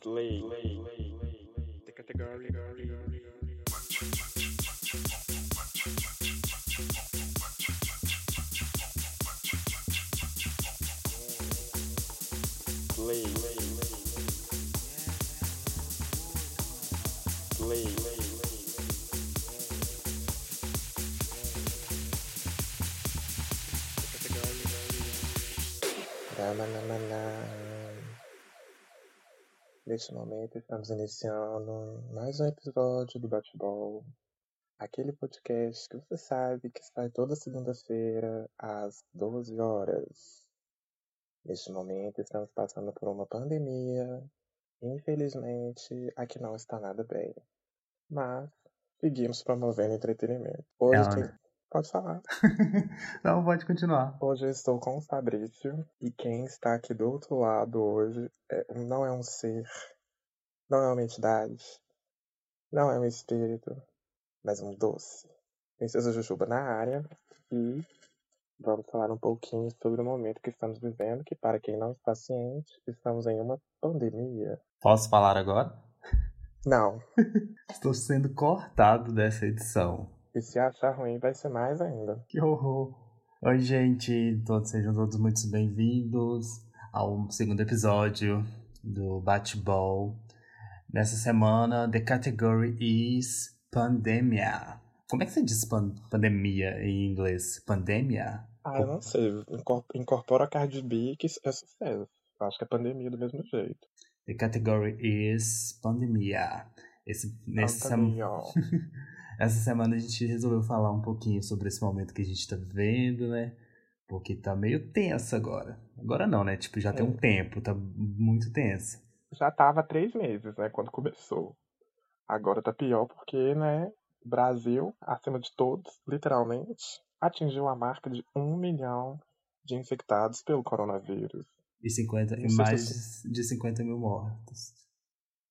Play. The category. Neste momento estamos iniciando mais um episódio do Bateball, aquele podcast que você sabe que sai toda segunda-feira às 12 horas. Neste momento estamos passando por uma pandemia, infelizmente aqui não está nada bem, mas seguimos promovendo entretenimento. Hoje Ela- tem Pode falar. Não, pode continuar. Hoje eu estou com o Fabrício e quem está aqui do outro lado hoje é- não é um ser, não é uma entidade, não é um espírito, mas um doce. Princesa Jujuba na área e vamos falar um pouquinho sobre o momento que estamos vivendo, que para quem não está ciente, estamos em uma pandemia. Posso falar agora? Não, Estou sendo cortado dessa edição. E se achar ruim vai ser mais ainda. Que horror. Oi, gente. Todos sejam todos muito bem-vindos ao segundo episódio do Bate-Ball. Nessa semana, the category is pandemia. Como é que você diz pan- pandemia em inglês? Pandemia? Ah, eu não sei, incor- incorpora que é sucesso. Acho que é pandemia do mesmo jeito. The category is pandemia. Esse, nesse sem- Pandemia. Essa semana a gente resolveu falar um pouquinho sobre esse momento que a gente tá vivendo, né? Porque tá meio tenso agora. Agora não, né? Tipo, já tem É. um tempo, tá muito tenso. já tava há três meses, né, quando começou. Agora tá pior porque, né, Brasil, acima de todos, literalmente, atingiu a marca de um milhão de infectados pelo coronavírus. E, 50, Não e sei se mais de 50 mil mortos.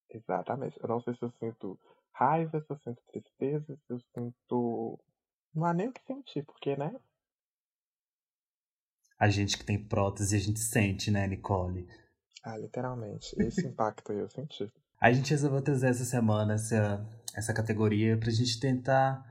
Exatamente. Eu não sei se eu sinto raiva, se eu sinto tristeza, se eu sinto. Não há nem o que sentir, porque, né? A gente que tem prótese, a gente sente, né, Nicole? Ah, literalmente. Esse impacto aí eu senti. A gente resolveu trazer essa semana essa, essa categoria pra gente tentar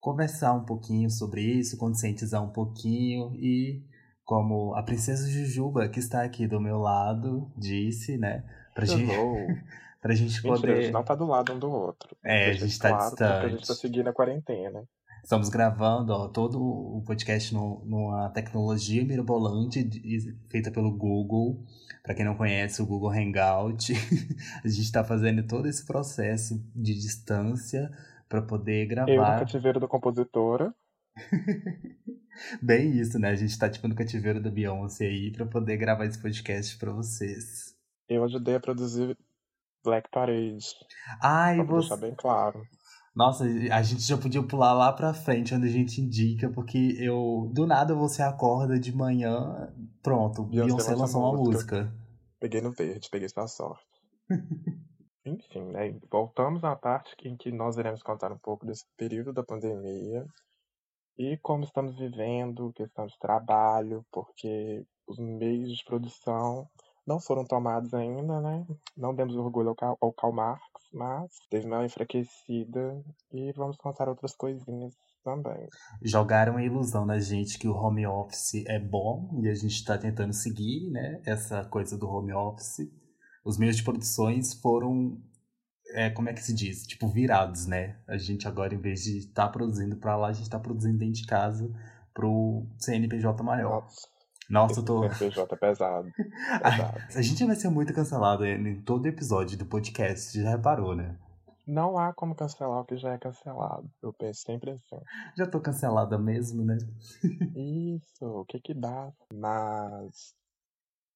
conversar um pouquinho sobre isso, conscientizar um pouquinho e como a princesa Jujuba, que está aqui do meu lado, disse, né? Pra gente. pra gente Mentira, a poder. gente não tá do lado um do outro. É, a gente tá claro, Porque a gente distante. tá seguindo a quarentena. Estamos gravando ó, todo o podcast no- numa tecnologia mirabolante de- feita pelo Google. Para quem não conhece, o Google Hangout. a gente está fazendo todo esse processo de distância para poder Eu no gravar. cativeiro da compositora. Bem isso, né? A gente tá tipo no cativeiro da Beyoncé aí para poder gravar esse podcast para vocês. Eu ajudei a produzir Black Parade. Ai, Pra você. deixar bem claro. Nossa, a gente já podia pular lá pra frente, onde a gente indica, porque eu. Do nada você acorda de manhã, pronto, Beyoncé Beyoncé lançou uma música. música. Peguei no verde, peguei sua sorte. Enfim, né? Voltamos à parte em que nós iremos contar um pouco desse período da pandemia e como estamos vivendo, questão de trabalho, porque os meios de produção não foram tomados ainda, né? Não demos orgulho ao Karl, ao Karl Marx, mas teve uma enfraquecida e vamos contar outras coisinhas também. Jogaram a ilusão na gente que o home office é bom e a gente tá tentando seguir, né? Essa coisa do home office. Os meios de produções foram. É, como é que se diz? Tipo, virados, né? A gente agora, em vez de estar produzindo pra lá, a gente tá produzindo dentro de casa pro CNPJ maior. Nossa, Nossa, eu tô. CNPJ é pesado. pesado. A gente vai ser muito cancelado em todo episódio do podcast, você já reparou, né? Não há como cancelar o que já é cancelado. Eu penso sempre assim. Já tô cancelada mesmo, né? Isso, o que que dá? Mas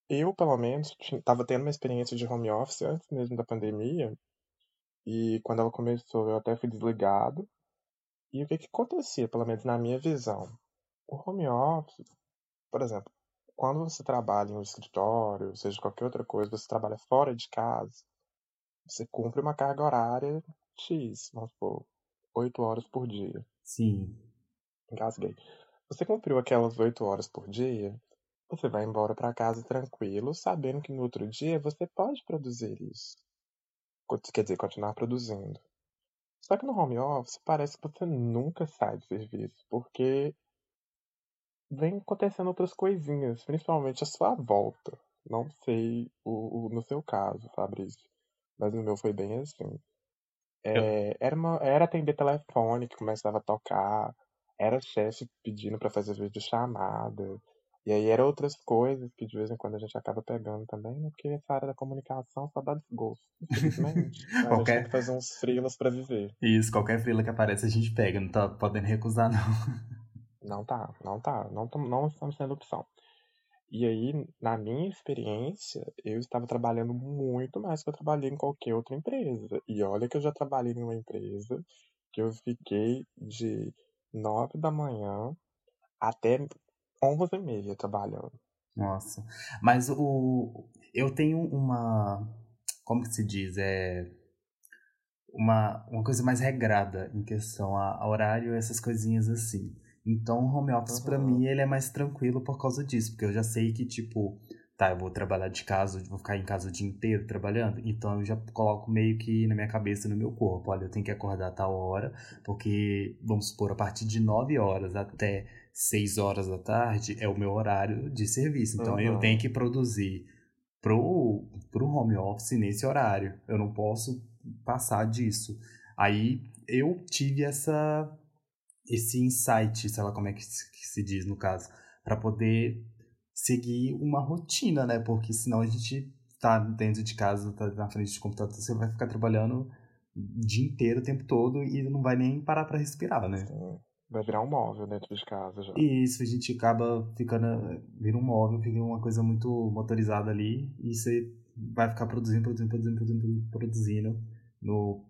eu, pelo menos, tava tendo uma experiência de home office antes mesmo da pandemia. E quando ela começou, eu até fui desligado. E o que que acontecia, pelo menos na minha visão? O home office, por exemplo, quando você trabalha em um escritório, seja qualquer outra coisa, você trabalha fora de casa, você cumpre uma carga horária X, vamos supor, 8 horas por dia. Sim. Engasguei. Você cumpriu aquelas 8 horas por dia, você vai embora para casa tranquilo, sabendo que no outro dia você pode produzir isso. Quer dizer, continuar produzindo. Só que no home office parece que você nunca sai do serviço, porque vem acontecendo outras coisinhas, principalmente a sua volta. Não sei o, o no seu caso, Fabrício, mas no meu foi bem assim. É, era, uma, era atender telefone que começava a tocar, era chefe pedindo para fazer vídeo chamada, e aí eram outras coisas que de vez em quando a gente acaba pegando também, né? Porque essa área da comunicação só dá desgosto, infelizmente. a qualquer... gente tem que fazer uns frilas para viver. Isso, qualquer frila que aparece a gente pega, não tá podendo recusar não. Não tá, não tá, não, não estamos tendo opção. E aí, na minha experiência, eu estava trabalhando muito mais que eu trabalhei em qualquer outra empresa. E olha que eu já trabalhei em uma empresa que eu fiquei de nove da manhã até onze e meia trabalhando. Nossa. Mas o eu tenho uma como que se diz? É uma, uma coisa mais regrada em questão a, a horário, essas coisinhas assim. Então, o home office uhum. para mim ele é mais tranquilo por causa disso, porque eu já sei que tipo, tá, eu vou trabalhar de casa, vou ficar em casa o dia inteiro trabalhando, então eu já coloco meio que na minha cabeça, no meu corpo, olha, eu tenho que acordar a tal hora, porque vamos supor a partir de 9 horas até 6 horas da tarde é o meu horário de serviço. Então uhum. eu tenho que produzir pro pro home office nesse horário. Eu não posso passar disso. Aí eu tive essa esse insight, sei lá como é que se diz no caso, para poder seguir uma rotina, né? Porque senão a gente tá dentro de casa, tá na frente do computador, você vai ficar trabalhando o dia inteiro, o tempo todo, e não vai nem parar para respirar, né? Sim. Vai virar um móvel dentro de casa já. Isso, a gente acaba ficando. Vira um móvel, fica uma coisa muito motorizada ali, e você vai ficar produzindo, produzindo, produzindo, produzindo, produzindo no,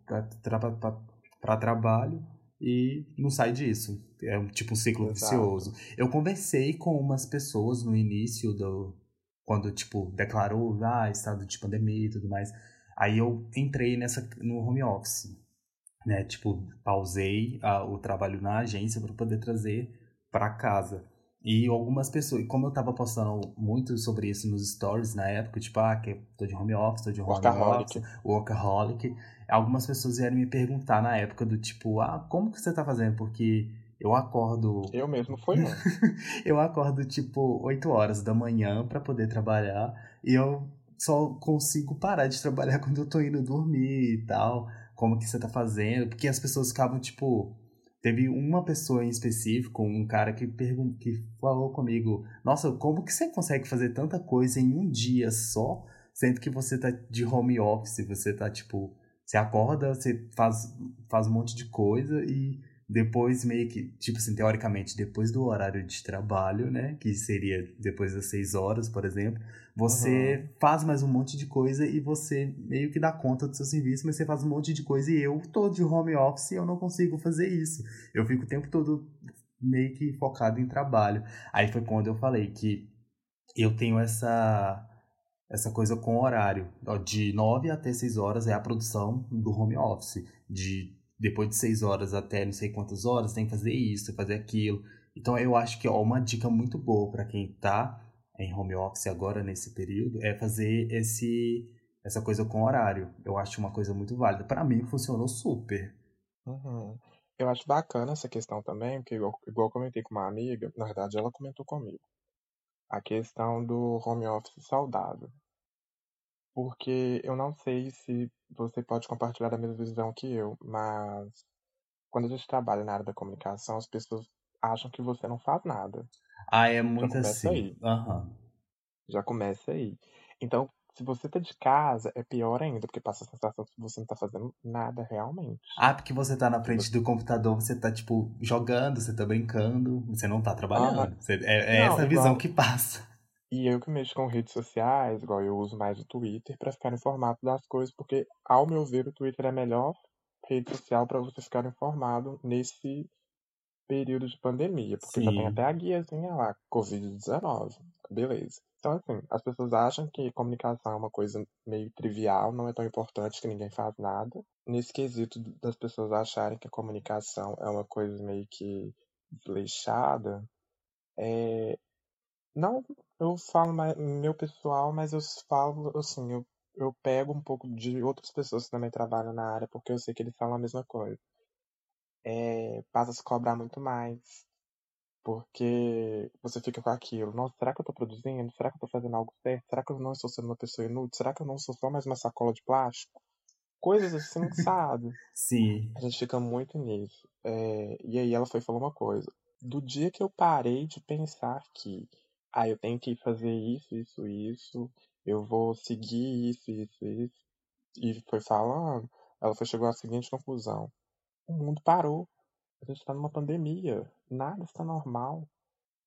para trabalho e não sai disso. É um, tipo um ciclo Exato. vicioso. Eu conversei com umas pessoas no início do. Quando, tipo, declarou, ah, estado de pandemia e tudo mais. Aí eu entrei nessa no home office. Né? Tipo, pausei a, o trabalho na agência para poder trazer para casa. E algumas pessoas, como eu tava postando muito sobre isso nos stories na época, tipo, ah, que tô de home office, tô de home workaholic. office, workaholic, algumas pessoas vieram me perguntar na época do tipo, ah, como que você tá fazendo? Porque eu acordo. Eu mesmo fui, não. eu acordo tipo 8 horas da manhã para poder trabalhar e eu só consigo parar de trabalhar quando eu tô indo dormir e tal. Como que você tá fazendo? Porque as pessoas ficavam tipo Teve uma pessoa em específico, um cara que, pergun que falou comigo: Nossa, como que você consegue fazer tanta coisa em um dia só, sendo que você tá de home office? Você tá tipo. Você acorda, você faz, faz um monte de coisa e depois meio que, tipo assim, teoricamente, depois do horário de trabalho, né, que seria depois das seis horas, por exemplo, você uhum. faz mais um monte de coisa e você meio que dá conta do seu serviço, mas você faz um monte de coisa e eu tô de home office e eu não consigo fazer isso. Eu fico o tempo todo meio que focado em trabalho. Aí foi quando eu falei que eu tenho essa essa coisa com horário. De 9 até 6 horas é a produção do home office. De depois de seis horas até não sei quantas horas, tem que fazer isso, fazer aquilo. Então eu acho que ó, uma dica muito boa para quem está em home office agora nesse período é fazer esse essa coisa com horário. Eu acho uma coisa muito válida. Para mim funcionou super. Uhum. Eu acho bacana essa questão também, porque igual, igual eu comentei com uma amiga, na verdade ela comentou comigo, a questão do home office saudável. Porque eu não sei se você pode compartilhar da mesma visão que eu, mas quando a gente trabalha na área da comunicação, as pessoas acham que você não faz nada. Ah, é muito Já assim. Aí. Uhum. Já começa aí. Então, se você tá de casa, é pior ainda, porque passa a sensação que você não tá fazendo nada realmente. Ah, porque você tá na frente do computador, você tá, tipo, jogando, você tá brincando, você não tá trabalhando. Você, é, é não, essa igual... visão que passa. E eu que mexo com redes sociais, igual eu uso mais o Twitter para ficar informado das coisas, porque, ao meu ver, o Twitter é a melhor rede social para você ficar informado nesse período de pandemia, porque Sim. já tem até a guiazinha lá, Covid-19. Beleza. Então, assim, as pessoas acham que comunicação é uma coisa meio trivial, não é tão importante que ninguém faz nada. Nesse quesito das pessoas acharem que a comunicação é uma coisa meio que desleixada, é, Não, eu falo mais, meu pessoal, mas eu falo, assim, eu, eu pego um pouco de outras pessoas que também trabalham na área, porque eu sei que eles falam a mesma coisa. É, passa a se cobrar muito mais. Porque você fica com aquilo, nossa, será que eu tô produzindo? Será que eu tô fazendo algo certo? Será que eu não estou sendo uma pessoa inútil? Será que eu não sou só mais uma sacola de plástico? Coisas assim, sabe? Sim. A gente fica muito nisso. É, e aí ela foi falou uma coisa. Do dia que eu parei de pensar que, ah, eu tenho que fazer isso, isso, isso, eu vou seguir isso, isso, isso, e foi falando, ela foi chegou à seguinte conclusão. O mundo parou. A gente está numa pandemia. Nada está normal.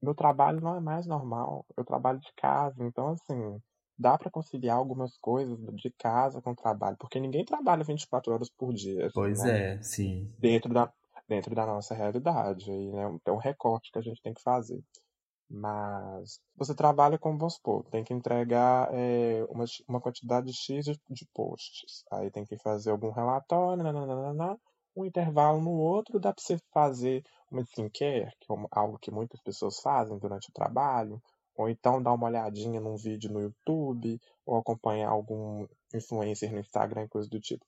Meu trabalho não é mais normal. Eu trabalho de casa. Então, assim, dá para conciliar algumas coisas de casa com o trabalho. Porque ninguém trabalha 24 horas por dia. Assim, Pois né? é, sim. Dentro da, dentro da nossa realidade. E né, é um recorte que a gente tem que fazer. Mas você trabalha como, vamos supor, tem que entregar é, uma, uma quantidade X de, de posts. Aí tem que fazer algum relatório, nananana, um intervalo no outro, dá para você fazer uma skincare, que é algo que muitas pessoas fazem durante o trabalho, ou então dar uma olhadinha num vídeo no YouTube, ou acompanhar algum influencer no Instagram, coisa do tipo.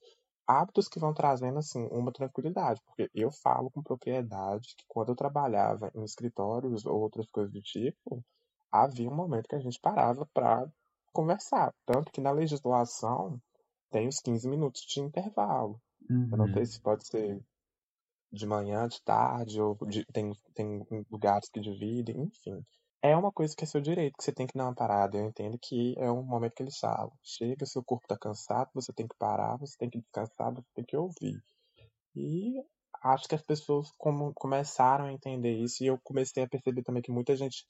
Hábitos que vão trazendo, assim, uma tranquilidade, porque eu falo com propriedade que quando eu trabalhava em escritórios ou outras coisas do tipo, havia um momento que a gente parava para conversar. Tanto que na legislação tem os 15 minutos de intervalo. Uhum. Eu não sei se pode ser de manhã, de tarde, ou de, tem, tem lugares que dividem, enfim. É uma coisa que é seu direito, que você tem que dar uma parada. Eu entendo que é um momento que eles falam. Chega, seu corpo tá cansado, você tem que parar, você tem que descansar, você tem que ouvir. E acho que as pessoas como, começaram a entender isso, e eu comecei a perceber também que muita gente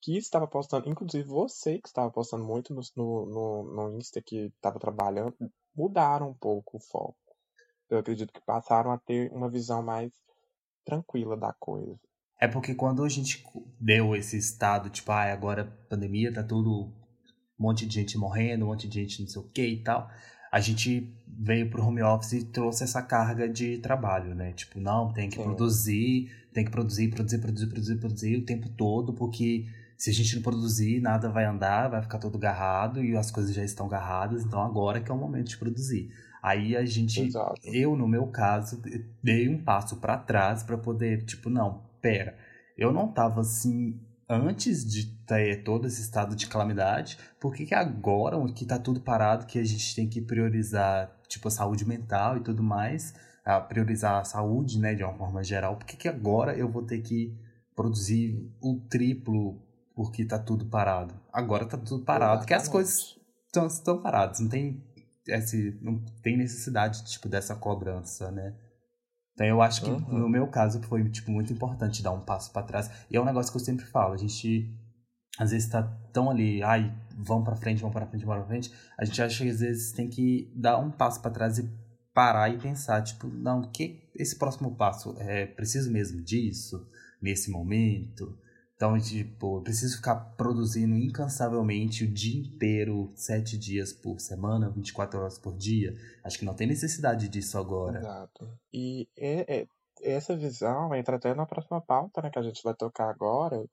que estava postando, inclusive você que estava postando muito no, no, no Insta que estava trabalhando, mudaram um pouco o foco eu acredito que passaram a ter uma visão mais tranquila da coisa. É porque quando a gente deu esse estado, tipo, ah, agora pandemia, tá tudo. Um monte de gente morrendo, um monte de gente não sei o que e tal. A gente veio pro home office e trouxe essa carga de trabalho, né? Tipo, não, tem que Sim. produzir, tem que produzir, produzir, produzir, produzir, produzir o tempo todo, porque se a gente não produzir, nada vai andar, vai ficar todo garrado e as coisas já estão garradas, então agora que é o momento de produzir. Aí a gente, Exato. eu no meu caso, dei um passo para trás para poder, tipo, não, pera, eu não tava assim antes de ter todo esse estado de calamidade, por que, que agora, que tá tudo parado, que a gente tem que priorizar, tipo, a saúde mental e tudo mais, a priorizar a saúde, né, de uma forma geral, por que, que agora eu vou ter que produzir o triplo porque tá tudo parado? Agora tá tudo parado, porque as coisas estão, estão paradas, não tem esse, não tem necessidade tipo dessa cobrança, né? Então eu acho que uhum. no meu caso foi tipo muito importante dar um passo para trás. E é um negócio que eu sempre falo, a gente às vezes tá tão ali, ai, vamos para frente, vamos para frente, vamos para frente. A gente acha que às vezes tem que dar um passo para trás e parar e pensar, tipo, não, que esse próximo passo é preciso mesmo disso nesse momento? Então, tipo, eu preciso ficar produzindo incansavelmente o dia inteiro, sete dias por semana, 24 horas por dia. Acho que não tem necessidade disso agora. Exato. E é, é, essa visão entra até na próxima pauta, né, que a gente vai tocar agora,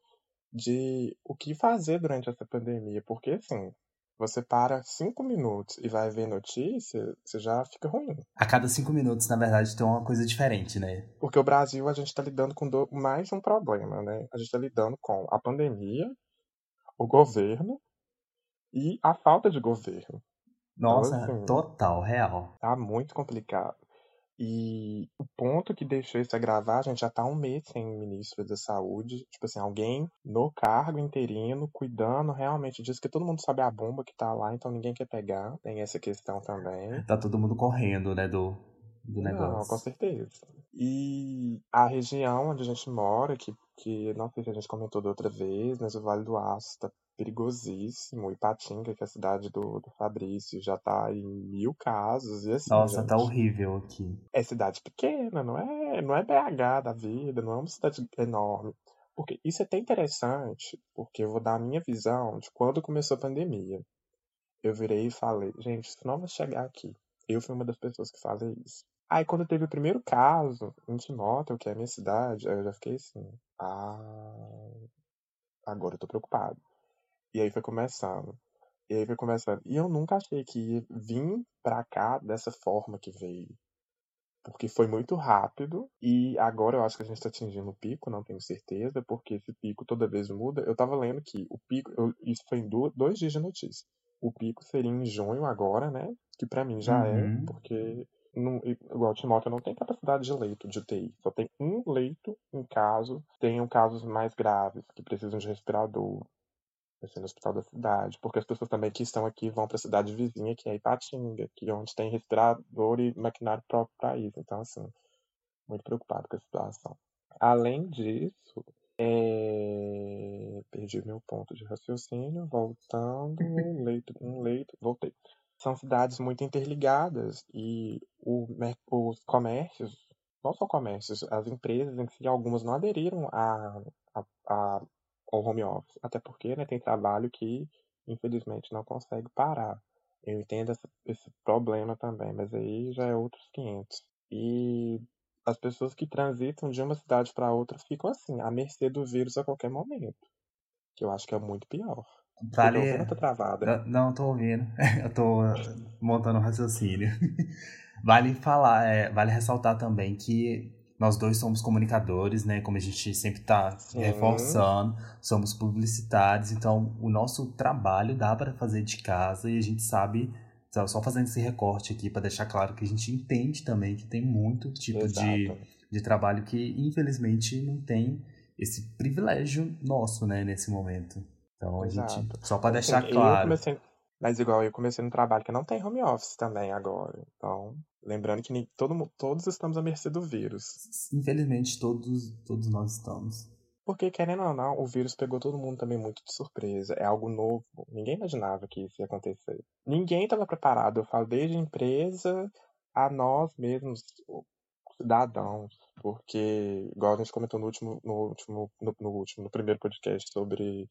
de o que fazer durante essa pandemia. Porque, assim, você para cinco minutos e vai ver notícia, você já fica ruim. A cada cinco minutos, na verdade, tem uma coisa diferente, né? Porque o Brasil, a gente está lidando com do... mais um problema, né? A gente está lidando com a pandemia, o governo e a falta de governo. Nossa, então, assim, total, real. Tá muito complicado. E o ponto que deixou isso agravar, a gente já tá um mês sem ministro da saúde. Tipo assim, alguém no cargo interino, cuidando realmente disso, que todo mundo sabe a bomba que tá lá, então ninguém quer pegar. Tem essa questão também. Tá todo mundo correndo, né, do, do negócio. Não, com certeza. E a região onde a gente mora, que, que não sei se a gente comentou da outra vez, mas o Vale do Aço tá perigosíssimo. Ipatinga, que é a cidade do, do Fabrício, já tá em mil casos. E assim, Nossa, tá gente, tá horrível aqui. É cidade pequena, não é, não é BH da vida, não é uma cidade enorme. Porque isso é até interessante, porque eu vou dar a minha visão de quando começou a pandemia. Eu virei e falei, gente, isso não vai chegar aqui. Eu fui uma das pessoas que falei isso. Aí quando teve o primeiro caso em Timóteo, que é a minha cidade, aí eu já fiquei assim, ah, agora eu tô preocupado. E aí foi começando. E aí foi começando. E eu nunca achei que ia vir pra cá dessa forma que veio. Porque foi muito rápido e agora eu acho que a gente está atingindo o pico, não tenho certeza, porque esse pico toda vez muda. Eu tava lendo que o pico, eu, isso foi em do, dois dias de notícia. O pico seria em junho agora, né? Que para mim já é, Uhum. é, porque não, igual Timóteo não tem capacidade de leito de UTI, só tem um leito em caso tenham casos mais graves que precisam de respirador vai ser no hospital da cidade, porque as pessoas também que estão aqui vão para a cidade vizinha, que é Ipatinga, que é onde tem respirador e maquinário próprio para isso. Então, assim, muito preocupado com a situação. Além disso, é... perdi meu ponto de raciocínio, voltando, um leito, um leito, voltei. São cidades muito interligadas e o, os comércios, não só comércios, as empresas em si, algumas não aderiram a, a, a ao home office. Até porque né, tem trabalho que, infelizmente, não consegue parar. Eu entendo esse, esse problema também, mas aí já é outros 500. E as pessoas que transitam de uma cidade para outra ficam assim, à mercê do vírus a qualquer momento. Que eu acho que é muito pior. Vale. Ouvindo, tá travada. Não, tô ouvindo. Eu tô montando um raciocínio. Vale falar, é, vale ressaltar também que nós dois somos comunicadores, né? Como a gente sempre está reforçando, somos publicitários, então o nosso trabalho dá para fazer de casa e a gente sabe, só fazendo esse recorte aqui para deixar claro que a gente entende também que tem muito tipo de, de trabalho que infelizmente não tem esse privilégio nosso, né, nesse momento. Então a Exato. gente só para deixar assim, claro. Comecei, mas igual eu comecei no trabalho que não tem home office também agora, então Lembrando que todo, todos estamos à mercê do vírus. Infelizmente, todos, todos nós estamos. Porque, querendo ou não, o vírus pegou todo mundo também muito de surpresa. É algo novo. Ninguém imaginava que isso ia acontecer. Ninguém estava preparado. Eu falo desde a empresa a nós mesmos, cidadãos. Porque, igual a gente comentou no último, no último, no, no último, no primeiro podcast sobre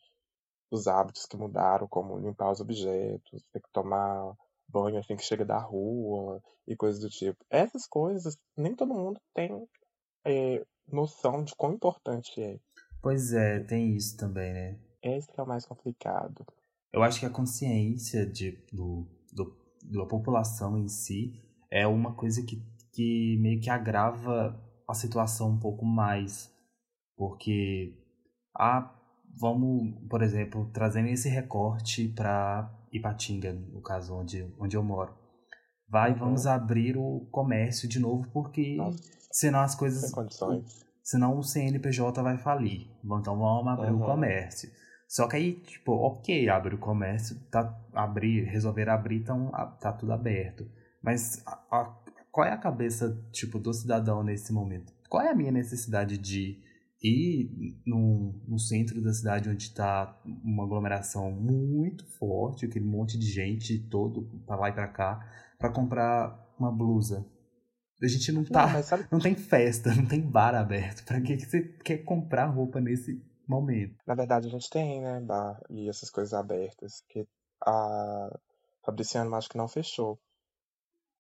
os hábitos que mudaram, como limpar os objetos, ter que tomar banho assim que chega da rua e coisas do tipo. Essas coisas nem todo mundo tem é, noção de quão importante é. Pois é, tem isso também, né? Esse é o mais complicado. Eu acho que a consciência de, do, do, da população em si é uma coisa que, que meio que agrava a situação um pouco mais. Porque, ah, vamos, por exemplo, trazendo esse recorte para Ipatinga, no caso onde, onde eu moro. Vai, uhum. vamos abrir o comércio de novo, porque Nossa. senão as coisas. Sem condições. Senão o CNPJ vai falir. Então vamos abrir uhum. o comércio. Só que aí, tipo, ok, abre o comércio, tá, abrir, resolver abrir, então tá tudo aberto. Mas a, a, qual é a cabeça, tipo, do cidadão nesse momento? Qual é a minha necessidade de e no, no centro da cidade, onde está uma aglomeração muito forte, aquele monte de gente todo para lá e para cá, para comprar uma blusa. A gente não tá. Não, sabe... não tem festa, não tem bar aberto. Pra que, que você quer comprar roupa nesse momento? Na verdade, a gente tem, né, bar e essas coisas abertas. Que a Fabriciano acho que não fechou.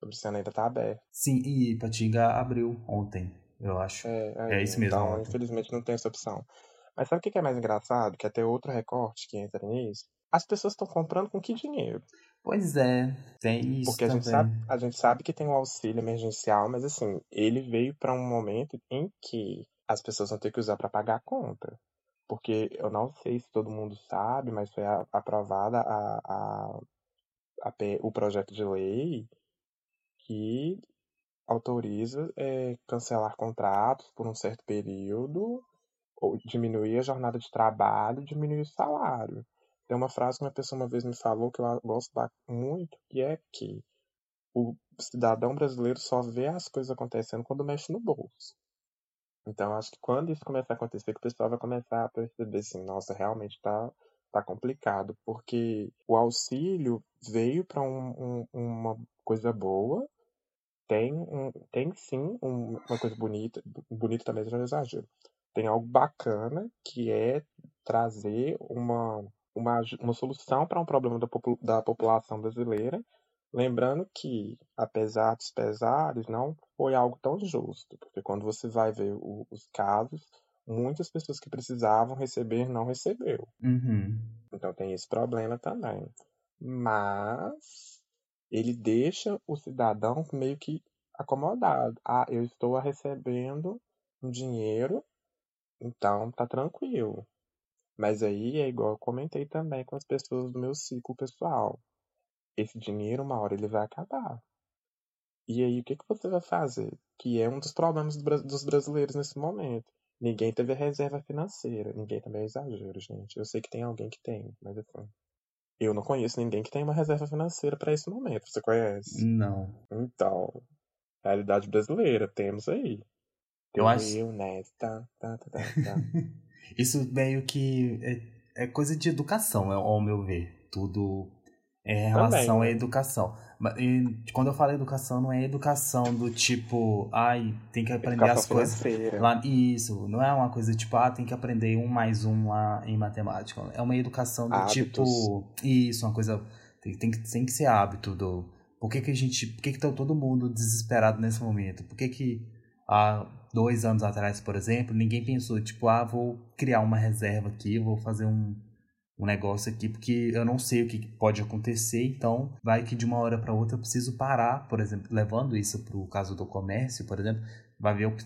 Fabriciano ainda tá aberto. Sim, e Patinga abriu ontem eu acho. É, é, é isso mesmo. Então, infelizmente, não tem essa opção. Mas sabe o que é mais engraçado? Que até outro recorte que entra nisso. As pessoas estão comprando com que dinheiro? Pois é, tem isso Porque a também. gente, sabe, a gente sabe que tem o um auxílio emergencial, mas assim, ele veio para um momento em que as pessoas vão ter que usar para pagar a conta. Porque eu não sei se todo mundo sabe, mas foi aprovada a, a, a, o projeto de lei que autoriza é, cancelar contratos por um certo período, ou diminuir a jornada de trabalho, diminuir o salário. Tem uma frase que uma pessoa uma vez me falou que eu gosto muito, que é que o cidadão brasileiro só vê as coisas acontecendo quando mexe no bolso. Então, acho que quando isso começar a acontecer, que o pessoal vai começar a perceber assim, nossa, realmente tá, tá complicado, porque o auxílio veio para um, um, uma coisa boa, tem, um, tem sim um, uma coisa bonita, bonita também é exagero. Tem algo bacana que é trazer uma, uma, uma solução para um problema da, da população brasileira, lembrando que, apesar dos pesares, não foi algo tão justo, porque quando você vai ver o, os casos, muitas pessoas que precisavam receber não recebeu. Uhum. Então tem esse problema também. Mas ele deixa o cidadão meio que acomodado. Ah, eu estou recebendo um dinheiro, então tá tranquilo. Mas aí é igual eu comentei também com as pessoas do meu ciclo pessoal. Esse dinheiro, uma hora, ele vai acabar. E aí, o que, que você vai fazer? Que é um dos problemas dos brasileiros nesse momento. Ninguém teve reserva financeira. Ninguém também é exagero, gente. Eu sei que tem alguém que tem, mas assim. Eu não conheço ninguém que tenha uma reserva financeira para esse momento. Você conhece? Não. Então, realidade brasileira, temos aí. Eu acho. Eu, né? Tá, tá, tá, tá, tá. Isso meio que é, é, coisa de educação, ao meu ver. Tudo é em relação Também, né? à educação. E quando eu falo educação, não é educação do tipo, ai, tem que aprender educação as coisas. Financeira. Lá, isso, não é uma coisa tipo, ah, tem que aprender um mais um lá em matemática. É uma educação do Hábitos. tipo. Isso, uma coisa. Tem, tem, que, tem que ser hábito do. Por que, que a gente. Por que, que tá todo mundo desesperado nesse momento? Por que, que há dois anos atrás, por exemplo, ninguém pensou, tipo, ah, vou criar uma reserva aqui, vou fazer um, um negócio aqui, porque eu não sei o que pode acontecer, então vai que de uma hora para outra eu preciso parar, por exemplo, levando isso para o caso do comércio, por exemplo, vai ver, eu,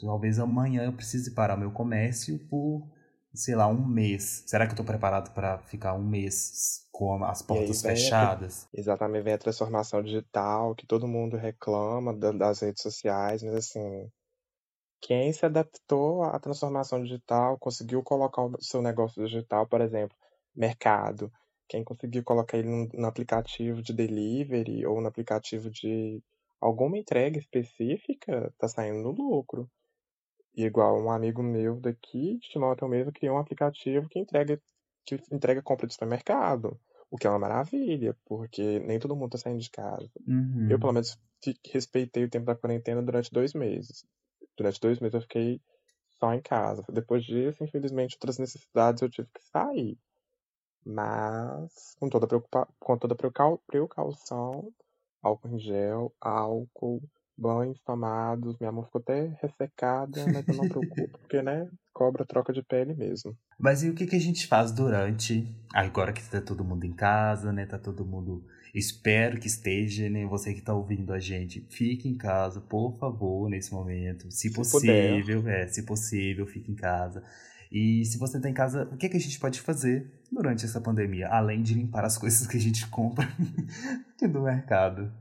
talvez amanhã eu precise parar meu comércio por, sei lá, um mês. Será que eu estou preparado para ficar um mês com as portas fechadas? A, exatamente, vem a transformação digital, que todo mundo reclama das redes sociais, mas assim, quem se adaptou à transformação digital, conseguiu colocar o seu negócio digital, por exemplo, mercado, quem conseguiu colocar ele no, no aplicativo de delivery ou no aplicativo de alguma entrega específica, tá saindo no lucro. igual um amigo meu daqui, de Timóteo mesmo, criou um aplicativo que entrega, que entrega compra de supermercado. O que é uma maravilha, porque nem todo mundo tá saindo de casa. Uhum. Eu, pelo menos, respeitei o tempo da quarentena durante dois meses. Durante dois meses eu fiquei só em casa. Depois disso, infelizmente, outras necessidades eu tive que sair. Mas com toda, preocupa com toda precaução, álcool em gel, álcool, banhos tomados. Minha mão ficou até ressecada, mas eu não preocupo, porque, né, cobra troca de pele mesmo. Mas e o que, que a gente faz durante, agora que tá todo mundo em casa, né, tá todo mundo Espero que esteja, né? Você que está ouvindo a gente, fique em casa, por favor, nesse momento. Se, se possível, puder. é, se possível, fique em casa. E se você está em casa, o que, é que a gente pode fazer durante essa pandemia? Além de limpar as coisas que a gente compra do mercado.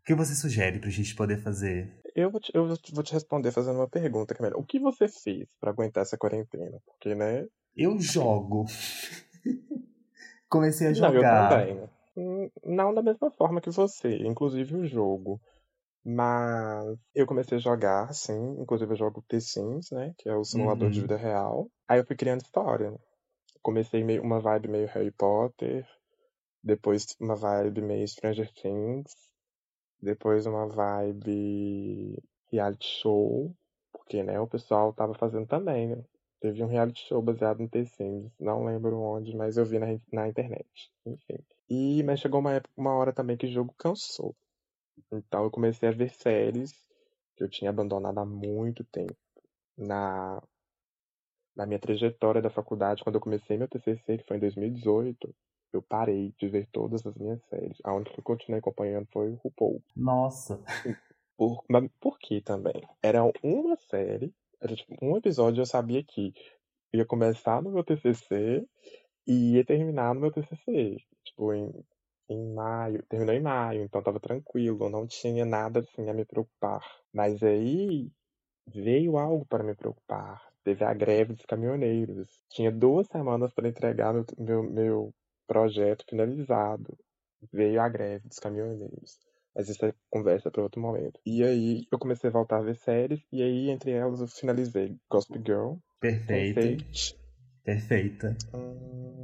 O que você sugere para a gente poder fazer? Eu vou, te, eu vou te responder fazendo uma pergunta, Camila. O que você fez para aguentar essa quarentena? Porque, né? Eu jogo. Comecei a jogar. Não, eu também. Hum, não da mesma forma que você, inclusive o jogo. Mas eu comecei a jogar, sim, inclusive eu jogo The Sims, né? Que é o simulador uhum. de vida real. Aí eu fui criando história. Comecei meio, uma vibe meio Harry Potter, depois uma vibe meio Stranger Things, depois uma vibe reality show, porque né, o pessoal tava fazendo também, né? Teve um reality show baseado no The Sims, não lembro onde, mas eu vi na, na internet. Enfim. E, mas chegou uma, época, uma hora também que o jogo cansou. Então eu comecei a ver séries que eu tinha abandonado há muito tempo. Na, na minha trajetória da faculdade, quando eu comecei meu TCC, que foi em 2018, eu parei de ver todas as minhas séries. A única que eu continuei acompanhando foi o RuPaul. Nossa! Por, mas por que também? Era uma série, era tipo um episódio eu sabia que ia começar no meu TCC e ia terminar no meu TCC tipo, em, em maio, terminou em maio, então tava tranquilo, não tinha nada assim a me preocupar. Mas aí veio algo para me preocupar. Teve a greve dos caminhoneiros. Tinha duas semanas para entregar meu, meu, meu projeto finalizado. Veio a greve dos caminhoneiros. Mas isso é conversa para outro momento. E aí eu comecei a voltar a ver séries, e aí entre elas eu finalizei Gospel Girl. Perfeita. Perfeita. Hum...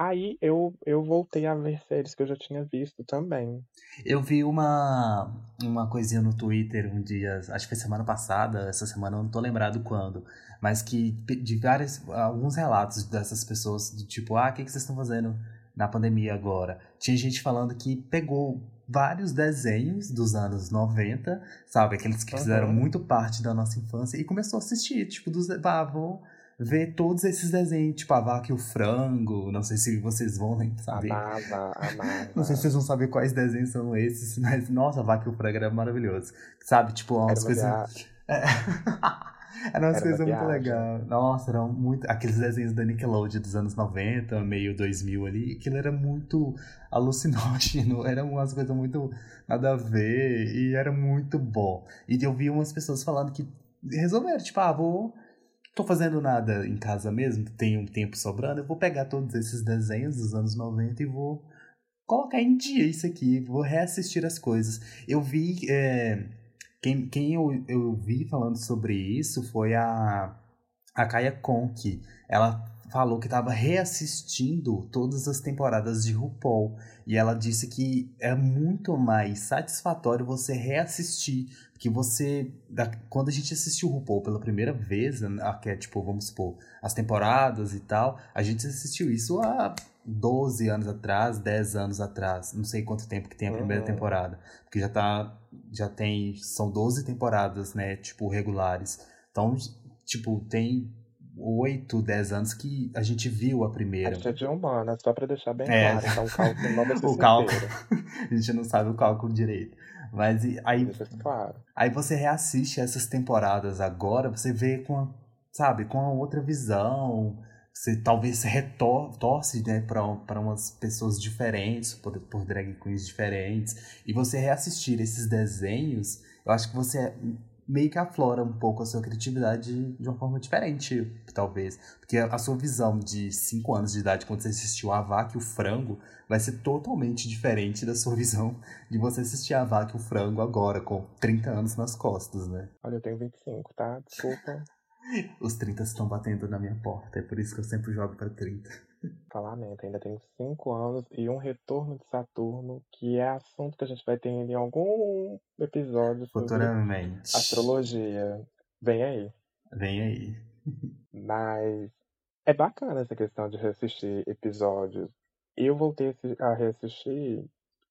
Aí eu, eu voltei a ver séries que eu já tinha visto também. Eu vi uma, uma coisinha no Twitter um dia, acho que foi semana passada, essa semana eu não tô lembrado quando, mas que de vários, alguns relatos dessas pessoas, do tipo, ah, o que, que vocês estão fazendo na pandemia agora? Tinha gente falando que pegou vários desenhos dos anos 90, sabe? Aqueles que fizeram Uhum. muito parte da nossa infância e começou a assistir, tipo, dos. Ah, vou ver todos esses desenhos, tipo a vaca e o frango. Não sei se vocês vão saber. Amava, amava. Não sei se vocês vão saber quais desenhos são esses, mas nossa, a vaca e o frango era maravilhoso. Sabe, tipo, umas coisas. É. Era umas Era coisas muito legais. Nossa, eram muito. Aqueles desenhos da Nickelodeon dos anos 90, meio 2000 ali, aquilo era muito alucinógeno. Eram umas coisas muito nada a ver e era muito bom. E eu vi umas pessoas falando que resolveram, tipo, ah, vou. Tô fazendo nada em casa mesmo, tenho um tempo sobrando, eu vou pegar todos esses desenhos dos anos 90 e vou colocar em dia isso aqui, vou reassistir as coisas. Eu vi. é, quem quem eu, eu vi falando sobre isso foi a, a Kaya Conk. Ela falou que estava reassistindo todas as temporadas de RuPaul. E ela disse que é muito mais satisfatório você reassistir. Porque você. da- quando a gente assistiu RuPaul pela primeira vez, né, que é tipo, vamos supor, as temporadas e tal, a gente assistiu isso há 12 anos atrás, 10 anos atrás. Não sei quanto tempo que tem a primeira Uhum. temporada. Porque já tá. Já tem. São 12 temporadas, né? Tipo, regulares. Então, tipo, tem 8, 10 anos que a gente viu a A primeira. gente é de humana, só pra deixar bem É. claro. Então, o cálculo não ser O cálculo. a gente não sabe o cálculo direito. Mas e- aí, claro. aí você reassiste essas temporadas agora, você vê com, a- sabe, com a outra visão. Você talvez retorce, né, para umas pessoas diferentes, por, por drag queens diferentes. E você reassistir esses desenhos, eu acho que você meio que aflora um pouco a sua criatividade de uma forma diferente, talvez. Porque a sua visão de 5 anos de idade, quando você assistiu a vaca e o frango, vai ser totalmente diferente da sua visão de você assistir a vaca e o frango agora, com 30 anos nas costas, né? Olha, eu tenho 25, tá? Desculpa Os 30 estão batendo na minha porta, é por isso que eu sempre jogo pra 30. Falamento. Ainda tenho 5 anos e um retorno de Saturno, que é assunto que a gente vai ter em algum episódio sobre Futuramente. astrologia. Vem aí. Vem aí. Mas é bacana essa questão de reassistir episódios. Eu voltei a assi- a reassistir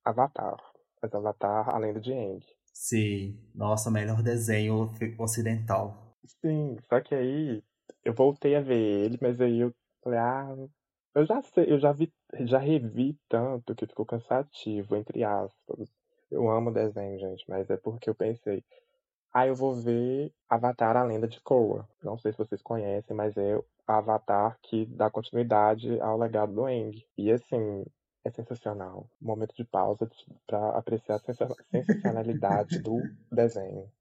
Avatar. Mas Avatar, além do de Aang. Sim, nossa, melhor desenho ocidental. Sim, só que aí eu voltei a ver ele, mas aí eu falei, ah, eu já sei, eu já vi, já revi tanto que ficou cansativo, entre aspas. Eu amo desenho, gente, mas é porque eu pensei, ah, eu vou ver Avatar, a Lenda de Korra. Não sei se vocês conhecem, mas é o Avatar que dá continuidade ao legado do Aang. E assim, é sensacional. Momento de pausa para apreciar a sensa- sensacionalidade do desenho.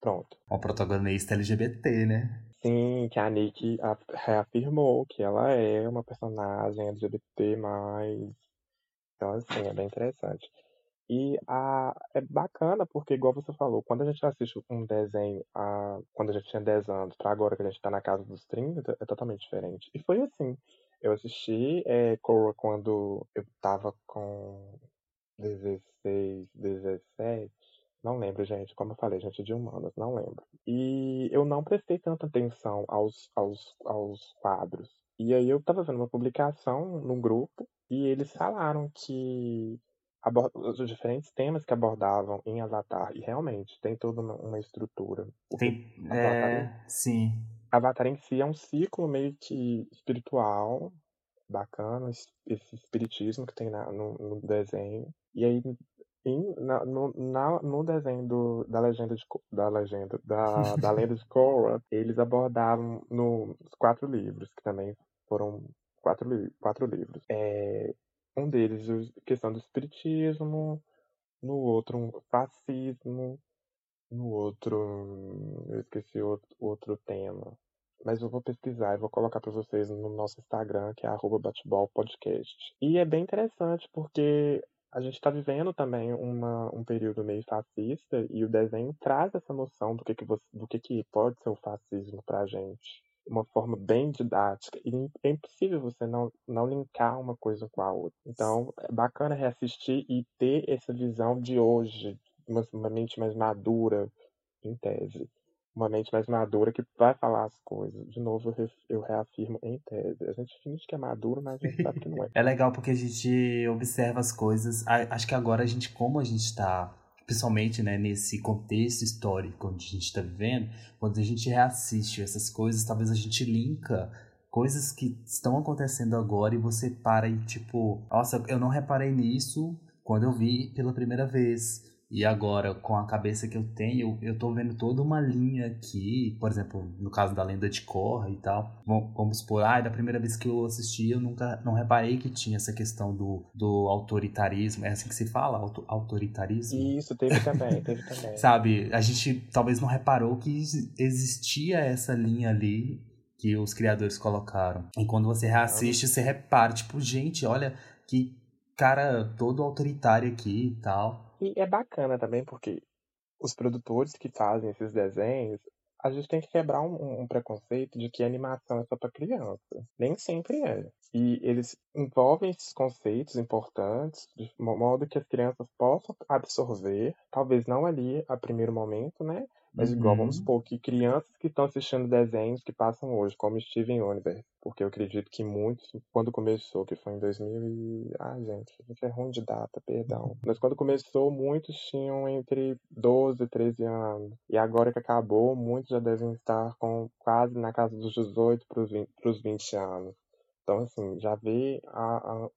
Pronto. Uma protagonista LGBT, né? Sim, que a Nick reafirmou que ela é uma personagem LGBT+. Então, assim, é bem interessante. E a, é bacana porque, igual você falou, quando a gente assiste um desenho a, quando a gente tinha 10 anos para agora que a gente tá na casa dos 30, é totalmente diferente. E foi assim. Eu assisti é, quando eu tava com 16, 17. Não lembro, gente. Como eu falei, gente de humanas, não lembro. E eu não prestei tanta atenção aos, aos, aos quadros. E aí eu tava vendo uma publicação num grupo e eles falaram que os diferentes temas que abordavam em Avatar, e realmente tem toda uma, uma estrutura. Tem. É. Sim. Avatar em si é um ciclo meio que espiritual, bacana, es- esse espiritismo que tem na- no, no desenho. E aí, em- na- no, na- no desenho do- da legenda de, da legenda da, da lenda de Korra, eles abordavam nos quatro livros, que também foram quatro, quatro livros. É, um deles, a questão do espiritismo, no outro, um fascismo, no outro, eu esqueci outro, outro tema. Mas eu vou pesquisar e vou colocar para vocês no nosso Instagram, que é arroba. E é bem interessante porque a gente está vivendo também uma, um período meio fascista e o desenho traz essa noção do que, que, você, do que, que pode ser o fascismo pra gente. Uma forma bem didática. E é impossível você não, não linkar uma coisa com a outra. Então, é bacana reassistir e ter essa visão de hoje, uma, uma mente mais madura, em tese. Uma mente mais madura que vai falar as coisas. De novo, eu, reafirmo em tese. A gente finge que é maduro, mas a gente sabe que não é. é legal porque a gente observa as coisas. Acho que agora a gente, como a gente está principalmente né, nesse contexto histórico onde a gente está vivendo, quando a gente reassiste essas coisas, talvez a gente linka coisas que estão acontecendo agora e você para e tipo, nossa, eu não reparei nisso quando eu vi pela primeira vez. E agora, com a cabeça que eu tenho, eu tô vendo toda uma linha aqui, por exemplo, no caso da lenda de Korra e tal. Vamos supor, ah, da primeira vez que eu assisti, eu nunca não reparei que tinha essa questão do, do autoritarismo. É assim que se fala? Auto, autoritarismo? Isso, teve também, teve também. Sabe, a gente talvez não reparou que existia essa linha ali que os criadores colocaram. E quando você reassiste, você repara, tipo, gente, olha que cara todo autoritário aqui e tal. E é bacana também porque os produtores que fazem esses desenhos, a gente tem que quebrar um, um preconceito de que animação é só para criança. Nem sempre é. E eles envolvem esses conceitos importantes de modo que as crianças possam absorver, talvez não ali a primeiro momento, né? Mas uhum. igual, vamos uhum. supor que crianças que estão assistindo desenhos que passam hoje, como Steven Universe, porque eu acredito que muitos, quando começou, que foi em 2000 e... Ah, gente, a gente é ruim de data, perdão. Uhum. Mas quando começou, muitos tinham entre 12 e 13 anos. E agora que acabou, muitos já devem estar com quase na casa dos 18 para os 20 anos. Então, assim, já vê a, a,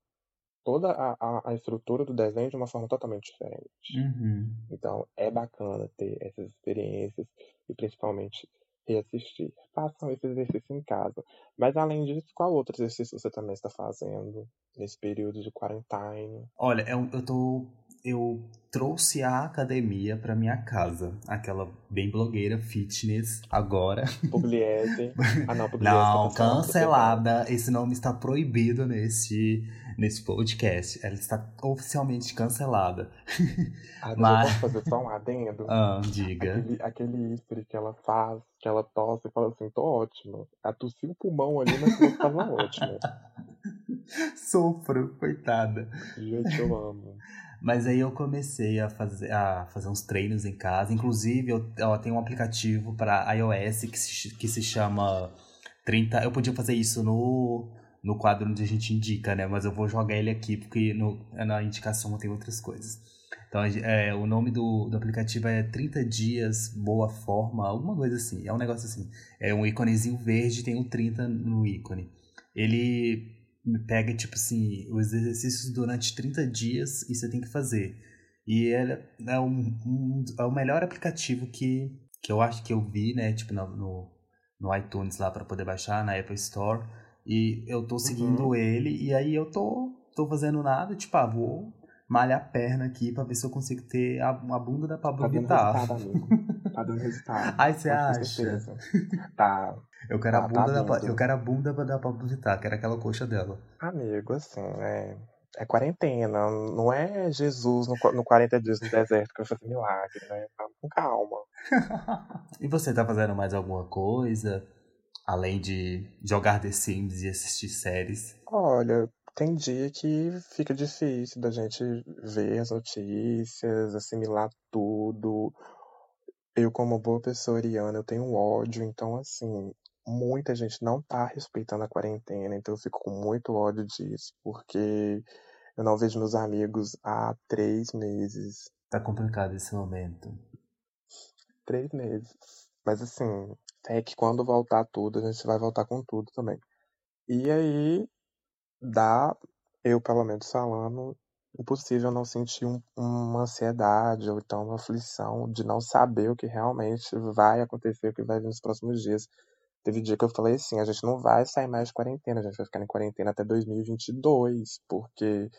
toda a, a, a, estrutura do desenho de uma forma totalmente diferente. Uhum. Então é bacana ter essas experiências e principalmente reassistir. Façam esse exercício em casa. Mas além disso, qual outro exercício você também está fazendo nesse período de quarentena? Olha, eu, eu tô eu trouxe a academia para minha casa. Aquela bem blogueira fitness agora. Pugliese. Ah, não, Pugliese. Não, tá cancelada. Esse nome está proibido nesse, nesse podcast. Ela está oficialmente cancelada. Ah, mas, eu posso fazer só um adendo? Ah, diga. Aquele, aquele history que ela faz, que ela tosse e fala assim, tô ótima. Ela tossiu o pulmão ali, mas você tava ótima. Sofro, coitada. Gente, eu amo. Mas aí eu comecei a fazer, a fazer uns treinos em casa. Inclusive, eu, eu tenho um aplicativo para iOS que se, que se chama 30. Eu podia fazer isso no, no quadro onde a gente indica, né? Mas eu vou jogar ele aqui porque no, na indicação tem outras coisas. Então, é, o nome do, do aplicativo é 30 dias, boa forma, alguma coisa assim. É um negócio assim. É um íconezinho verde, tem um 30 no ícone. Ele pega, tipo assim, os exercícios durante 30 dias e você tem que fazer. E é, um, um, é o melhor aplicativo que, que eu acho que eu vi, né? Tipo, no, no, no iTunes lá para poder baixar, na Apple Store. E eu tô seguindo uhum. ele, e aí eu tô, tô fazendo nada, tipo, ah, vou malhar a perna aqui pra ver se eu consigo ter a, a bunda da Pablo Vittar. Tá dando resultado. Ai, você acha? Tá. Eu quero, tá, a bunda tá da, eu quero a bunda da Pablo Vittar, quero aquela coxa dela. Amigo, assim, é, é quarentena, não é Jesus no, no 40 dias no deserto que vai fazer milagre, né? Com calma. e você tá fazendo mais alguma coisa? Além de jogar The Sims e assistir séries? Olha, tem dia que fica difícil da gente ver as notícias, assimilar tudo. Eu, como boa pessoa ariana, eu tenho ódio, então, assim, muita gente não tá respeitando a quarentena, então eu fico com muito ódio disso, porque eu não vejo meus amigos há três meses. Tá complicado esse momento. Três meses. Mas assim, é que quando voltar tudo, a gente vai voltar com tudo também. E aí, dá, eu pelo menos falando, impossível não sentir um, uma ansiedade ou então uma aflição de não saber o que realmente vai acontecer, o que vai vir nos próximos dias. Teve dia que eu falei assim, a gente não vai sair mais de quarentena, a gente vai ficar em quarentena até 2022, porque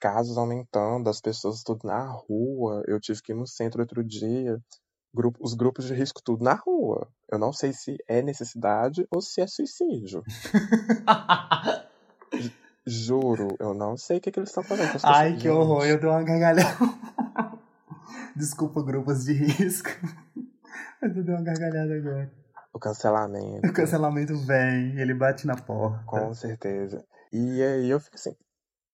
casos aumentando, as pessoas tudo na rua, eu tive que ir no centro outro dia, grupo, os grupos de risco tudo na rua. Eu não sei se é necessidade ou se é suicídio. Juro, eu não sei o que, que eles estão fazendo. Ai, que horror, eu dou uma gargalhada. Desculpa, grupos de risco. Mas eu dei uma gargalhada agora. O cancelamento. O cancelamento vem, ele bate na porta. Com certeza. E aí eu fico assim.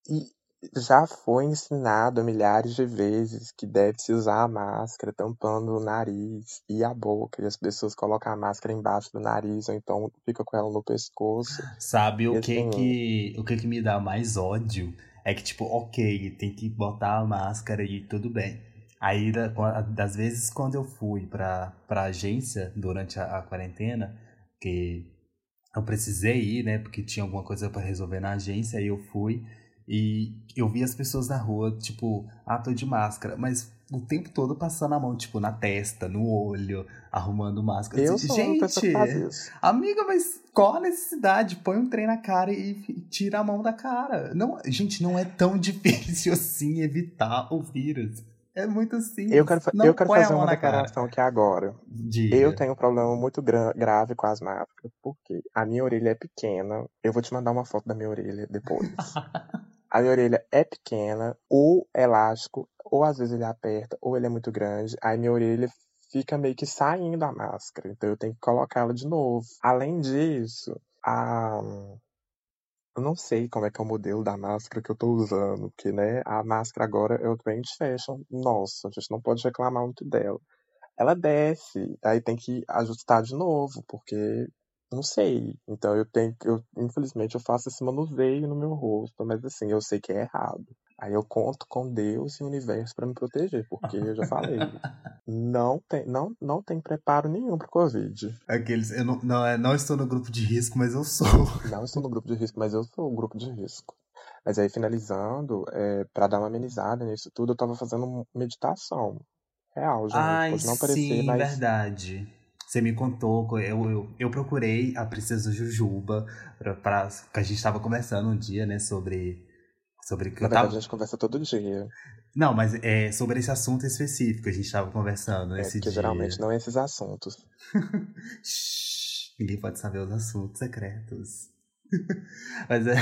E já foi ensinado milhares de vezes que deve-se usar a máscara tampando o nariz e a boca. E as pessoas colocam a máscara embaixo do nariz, ou então fica com ela no pescoço. Sabe o que assim- que, o que que me dá mais ódio? É que, tipo, ok, tem que botar a máscara e tudo bem. Aí, das vezes quando eu fui pra, pra agência durante a, a quarentena, que eu precisei ir, né, porque tinha alguma coisa pra resolver na agência, aí eu fui e eu vi as pessoas na rua, tipo, ah, tô de máscara, mas o tempo todo passando a mão, tipo, na testa, no olho, arrumando máscara. Eu Assim, sou isso. Amiga, mas qual a necessidade? Põe um trem na cara e tira a mão da cara. Não, gente, não é tão difícil assim evitar o vírus. É muito simples. Eu quero, Não eu quero põe a fazer mão uma declaração aqui agora. Diga. Eu tenho um problema muito gra- grave com as máscaras, porque a minha orelha é pequena. Eu vou te mandar uma foto da minha orelha depois. a minha orelha é pequena, ou elástico, ou às vezes ele aperta, ou ele é muito grande. Aí minha orelha fica meio que saindo da máscara, então eu tenho que colocá-la de novo. Além disso, a... eu não sei como é que é o modelo da máscara que eu tô usando, porque, né, a máscara agora é o trend fashion. Nossa, a gente não pode reclamar muito dela ela desce, aí tem que ajustar de novo, porque não sei. Então eu tenho que, eu, infelizmente eu faço esse manuseio no meu rosto, mas assim, eu sei que é errado. Aí eu conto com Deus e o universo para me proteger, porque eu já falei, não tem, não, não tem preparo nenhum pro Covid. Aqueles, eu não, não, é, não estou no grupo de risco, mas eu sou. Não estou no grupo de risco, mas eu sou o grupo de risco. Mas aí, finalizando, é, para dar uma amenizada nisso tudo, eu tava fazendo meditação. Real, gente. Ai, Pode não parecer, sim, mas verdade. Você me contou, eu, eu, eu procurei a Princesa Jujuba, pra, pra, que a gente tava conversando um dia, né, sobre. Sobre que na eu verdade tava. a gente conversa todo dia. Não, mas é sobre esse assunto específico, a gente tava conversando É, porque dia. geralmente não é esses assuntos. Ninguém pode saber os assuntos secretos. Mas é.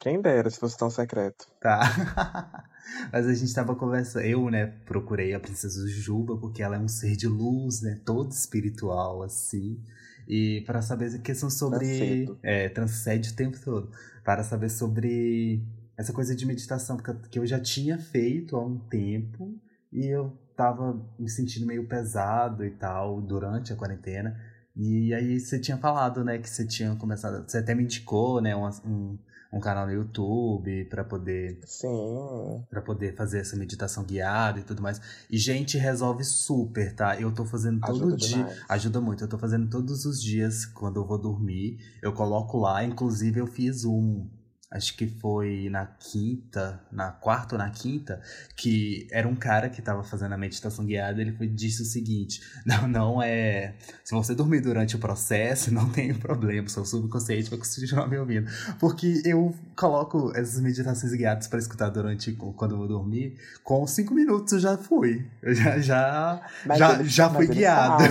Quem dera se fosse tão secreto. Tá. Mas a gente tava conversando. Eu, né, procurei a Princesa Juba, porque ela é um ser de luz, né? Todo espiritual, assim. E para saber questão sobre. Transcedo. É, transcende o tempo todo. Para saber sobre essa coisa de meditação, que eu já tinha feito há um tempo e eu tava me sentindo meio pesado e tal durante a quarentena. E aí você tinha falado, né, que você tinha começado. Você até me indicou, né, um, um, um canal no YouTube para poder Sim. para poder fazer essa meditação guiada e tudo mais. E gente, resolve super, tá? Eu tô fazendo todo Ajuda dia, demais. ajuda muito. Eu tô fazendo todos os dias quando eu vou dormir. Eu coloco lá, inclusive eu fiz um Acho que foi na quinta, na quarta ou na quinta, que era um cara que tava fazendo a meditação guiada, ele foi, disse o seguinte: não, não é. Se você dormir durante o processo, não tem problema, seu subconsciente vai continuar me ouvindo. Porque eu coloco essas meditações guiadas para escutar durante quando eu vou dormir, com cinco minutos eu já fui. Eu já, já, Mas já, eles- já fui guiado.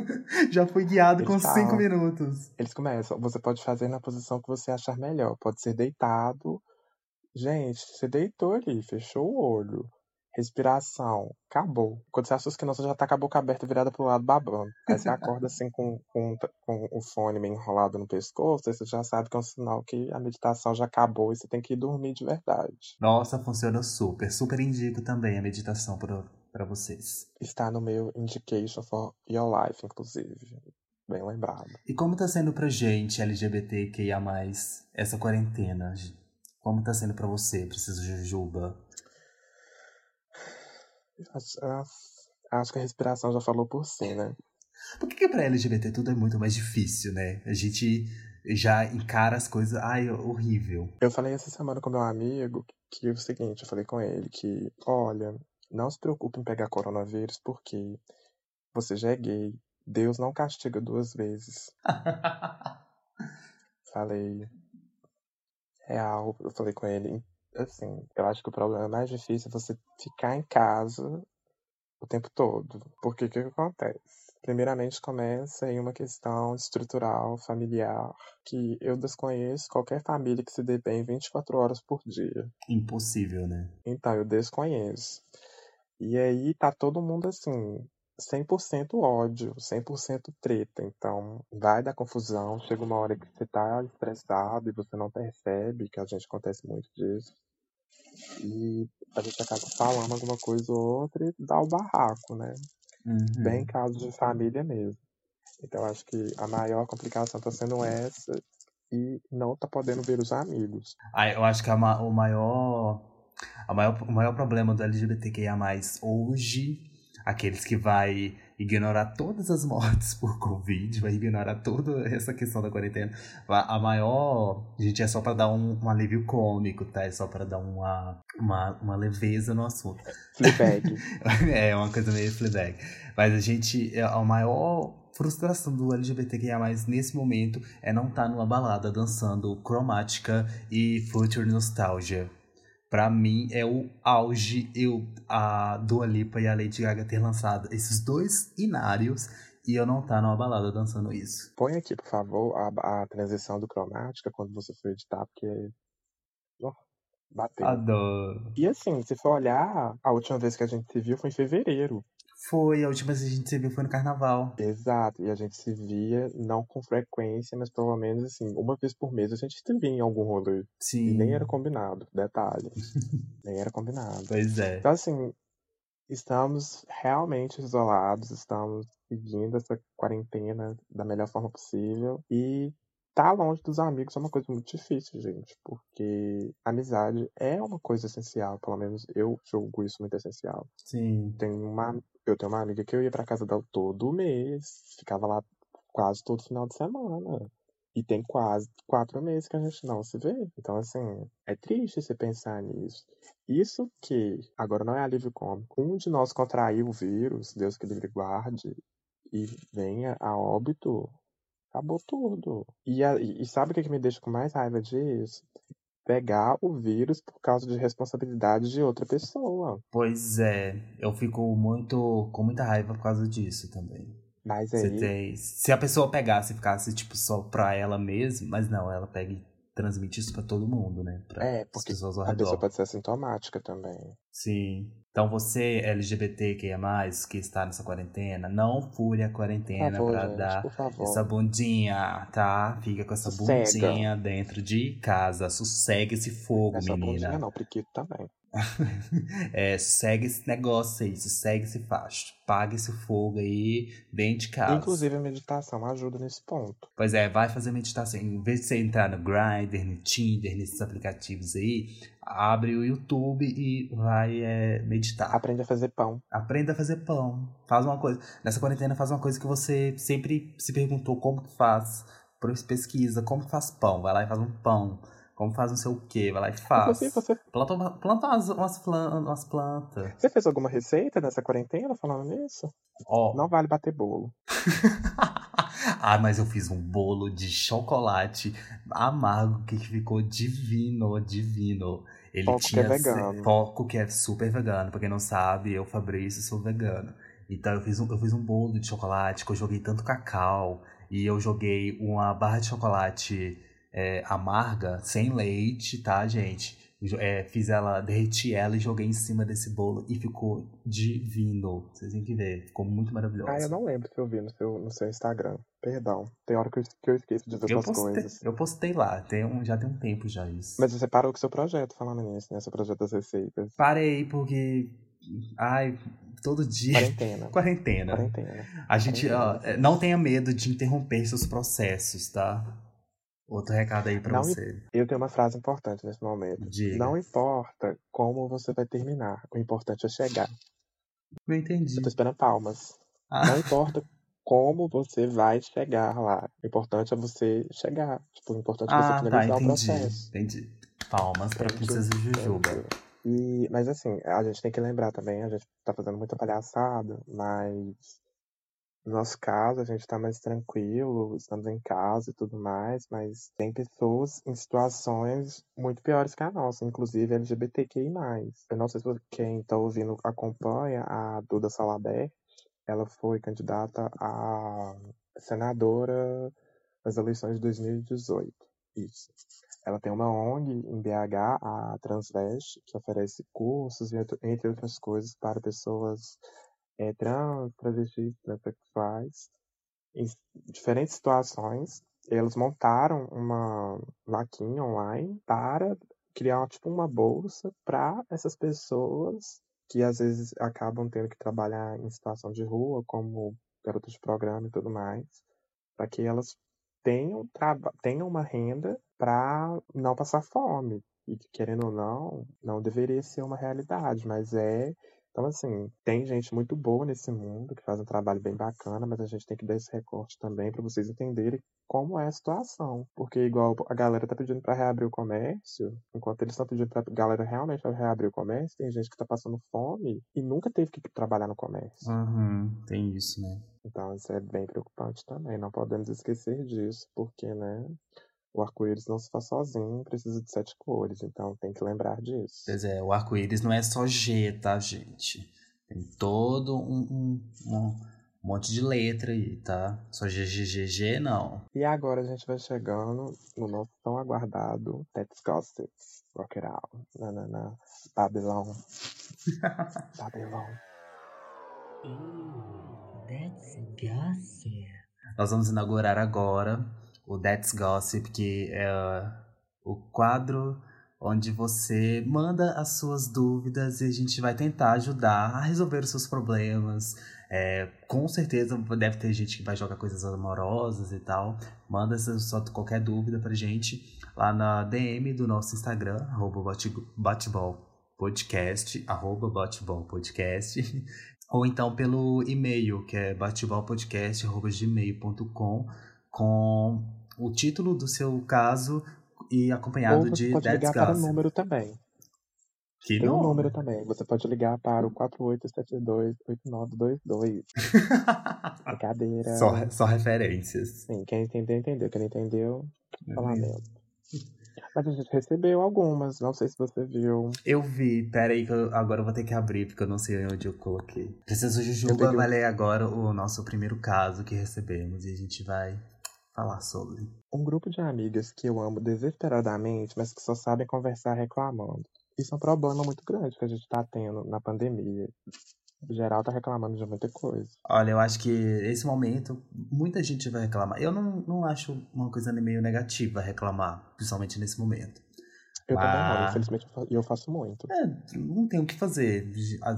já fui guiado Eles com cinco falam. minutos. Eles começam. Você pode fazer na posição que você achar melhor. Pode ser deitado. Gente, você deitou ali, fechou o olho. Respiração, acabou. Quando você acha que não, você já tá com a boca aberta virada pro lado babando. Aí você acorda assim com, com, com o fone meio enrolado no pescoço, aí você já sabe que é um sinal que a meditação já acabou e você tem que ir dormir de verdade. Nossa, funciona super. Super indico também a meditação para vocês. Está no meu Indication for Your Life, inclusive. Bem lembrado. E como tá sendo pra gente, LGBTQIA+, essa quarentena? Como tá sendo pra você, Preciso Jujuba? Acho, acho- que a respiração já falou por si, né? Por que, que pra LGBT tudo é muito mais difícil, né? A gente já encara as coisas, ai, horrível. Eu falei essa semana com meu amigo que é o seguinte, eu falei com ele que, olha, não se preocupe em pegar coronavírus porque você já é gay. Deus não castiga duas vezes. Falei. Real, eu falei com ele. Assim, eu acho que o problema mais difícil é você ficar em casa o tempo todo. Porque o que, que acontece? Primeiramente começa em uma questão estrutural, familiar, que eu desconheço qualquer família que se dê bem 24 horas por dia. Impossível, né? Então, eu desconheço. E aí tá todo mundo assim, 100% ódio, 100% treta. Então, vai dar confusão. Chega uma hora que você tá estressado e você não percebe, que a gente acontece muito disso. E a gente acaba falando alguma coisa ou outra e dá o barraco, né? Uhum. Bem caso de família mesmo. Então acho que a maior complicação tá sendo essa e não tá podendo ver os amigos. Ah, eu acho que a ma o maior, a maior, o maior problema do LGBTQIA+, hoje, aqueles que vai ignorar todas as mortes por Covid, vai ignorar toda essa questão da quarentena. A maior, gente, é só para dar um, um, alívio cômico, tá? É só para dar uma, uma, uma leveza no assunto. Fleabag. é, uma coisa meio Fleabag. Mas a gente, é, a maior frustração do LGBTQIA+, nesse momento, é não estar tá numa balada dançando cromática e future nostalgia. Pra mim, é o auge eu, a Dua Lipa e a Lady Gaga ter lançado esses dois inários e eu não estar tá numa balada dançando isso. Põe aqui, por favor, a, a transição do cromática quando você for editar, porque... Oh, bateu. Adoro. E assim, se for olhar, a última vez que a gente se viu foi em fevereiro. Foi, a última vez que a gente se viu foi no carnaval. Exato, e a gente se via não com frequência, mas pelo menos assim, uma vez por mês a gente se via em algum rolê. Sim. E nem era combinado, detalhe. nem era combinado. Pois é. Então, assim, estamos realmente isolados, estamos seguindo essa quarentena da melhor forma possível. E tá longe dos amigos é uma coisa muito difícil, gente, porque amizade é uma coisa essencial, pelo menos eu julgo isso muito essencial. Sim. Tem uma, eu tenho uma amiga que eu ia pra casa dela todo mês, ficava lá quase todo final de semana. E tem quase quatro meses que a gente não se vê. Então, assim, é triste você pensar nisso. Isso que, agora não é alívio cômico, um de nós contraiu o vírus, Deus que livre guarde, e venha a óbito, acabou tudo. E, a, e sabe o que, que me deixa com mais raiva disso? Pegar o vírus por causa de responsabilidade de outra pessoa. Pois é, eu fico muito com muita raiva por causa disso também. Mas aí. Tem, se a pessoa pegasse e ficasse, tipo, só pra ela mesma, mas não, ela pega e transmite isso pra todo mundo, né? Pra é, porque pessoas ao a redor. pessoa pode ser assintomática também. Sim. Então você, LGBT que é mais, que está nessa quarentena, não fure a quarentena favor, pra gente, dar essa bundinha, tá? Fica com essa Sossega. bundinha dentro de casa. Sossega esse fogo, só menina. bundinha, não, priquito também. é, segue esse negócio aí, segue esse facho. Paga esse fogo aí dentro de casa. Inclusive a meditação ajuda nesse ponto. Pois é, vai fazer meditação. Em vez de você entrar no Grindr, no Tinder, nesses aplicativos aí, abre o YouTube e vai é, meditar. Aprende a fazer pão. Aprenda a fazer pão. Faz uma coisa. Nessa quarentena, faz uma coisa que você sempre se perguntou como que faz. Pesquisa como que faz pão. Vai lá e faz um pão. Como faz não sei o que, vai lá e faz. Você, você, Planta, uma- planta umas, umas, umas plantas. você fez alguma receita nessa quarentena falando nisso? Ó. Não vale bater bolo. ah, mas eu fiz um bolo de chocolate amargo que ficou divino, divino. Ele Foco que tinha é vegano. foco que é super vegano. Pra quem não sabe, eu, Fabrício, sou vegano. Então eu fiz um, eu fiz um bolo de chocolate que eu joguei tanto cacau. E eu joguei uma barra de chocolate é, amarga, sem leite, tá, gente? É, fiz ela, derreti ela e joguei em cima desse bolo e ficou divino. Vocês têm que ver, ficou muito maravilhoso. Ah, eu não lembro se eu vi no seu, no seu Instagram. Perdão. Tem hora que eu, que eu esqueço de ver Eu postei, coisas. eu postei lá, tem um, já tem um tempo já isso. Mas você parou com o seu projeto falando nisso, né? Seu projeto das receitas. Parei porque. Ai, todo dia. Quarentena. Quarentena. Quarentena. A gente, ó, Quarentena. é, não tenha medo de interromper seus processos, tá? Outro recado aí pra Não você. Eu tenho uma frase importante nesse momento. Diga. Não importa como você vai terminar. O importante é chegar. Não entendi. Eu tô esperando palmas. Ah. Não importa como você vai chegar lá. O importante é você chegar. Tipo, o importante é você Ah, tá, finalizar o entendi. processo. Entendi. Palmas pra you, Princesa Jujuba. E, mas assim, a gente tem que lembrar também, a gente tá fazendo muita palhaçada, mas no nosso caso a gente tá mais tranquilo, estamos em casa e tudo mais, mas tem pessoas em situações muito piores que a nossa, inclusive LGBTQI+. Eu não sei se quem tá ouvindo acompanha, a Duda Salabert, ela foi candidata a senadora nas eleições de 2018. Isso. Ela tem uma ONG em BH, a Transvest, que oferece cursos, entre outras coisas, para pessoas eh, trans, travestis, transexuais, em diferentes situações. Eles montaram uma vaquinha online para criar tipo uma bolsa para essas pessoas que às vezes acabam tendo que trabalhar em situação de rua, como garotas de programa e tudo mais, para que elas tenham, tenham uma renda para não passar fome. E querendo ou não, não deveria ser uma realidade, mas é então, assim, tem gente muito boa nesse mundo que faz um trabalho bem bacana, mas a gente tem que dar esse recorte também para vocês entenderem como é a situação. Porque, igual a galera tá pedindo para reabrir o comércio, enquanto eles estão pedindo pra galera realmente reabrir o comércio, tem gente que tá passando fome e nunca teve que trabalhar no comércio. Uhum, tem isso, né? Então, isso é bem preocupante também. Não podemos esquecer disso, porque, né? O arco-íris não se faz sozinho, precisa de sete cores, então tem que lembrar disso. Pois é, o arco-íris não é só G, tá, gente? Tem todo um, um, um monte de letra aí, tá? Só GGGG não. E agora a gente vai chegando no nosso tão aguardado Let's Gossip. Rock it out. Na, na, na. Babylon. Babylon. Let's Gossip. Nós vamos inaugurar agora o That's Gossip, que é o quadro onde você manda as suas dúvidas e a gente vai tentar ajudar a resolver os seus problemas. É, com certeza deve ter gente que vai jogar coisas amorosas e tal. Manda só qualquer dúvida pra gente lá na DM do nosso Instagram, arroba bateballpodcast, arroba. Ou então pelo e-mail, que é bateballpodcast.gmail.com com o título do seu caso e acompanhado Ou você de pode ligar para o número também. Que Tem um número também. Você pode ligar para o 48728922. Brincadeira. Só, só referências. Sim, quem entendeu, entendeu. Quem não entendeu, falar mesmo. Mas a gente recebeu algumas, não sei se você viu. Eu vi, pera aí que eu, agora eu vou ter que abrir, porque eu não sei onde eu coloquei. Princesa Jujuba vai ler agora o nosso primeiro caso que recebemos e a gente vai falar sobre. Um grupo de amigas que eu amo desesperadamente, mas que só sabem conversar reclamando. Isso é um problema muito grande que a gente está tendo na pandemia. O geral tá reclamando de muita coisa. Olha, eu acho que esse momento, muita gente vai reclamar. Eu não, não acho uma coisa meio negativa reclamar, principalmente nesse momento. Eu Mas... também não, infelizmente eu faço muito. É, não tem o que fazer.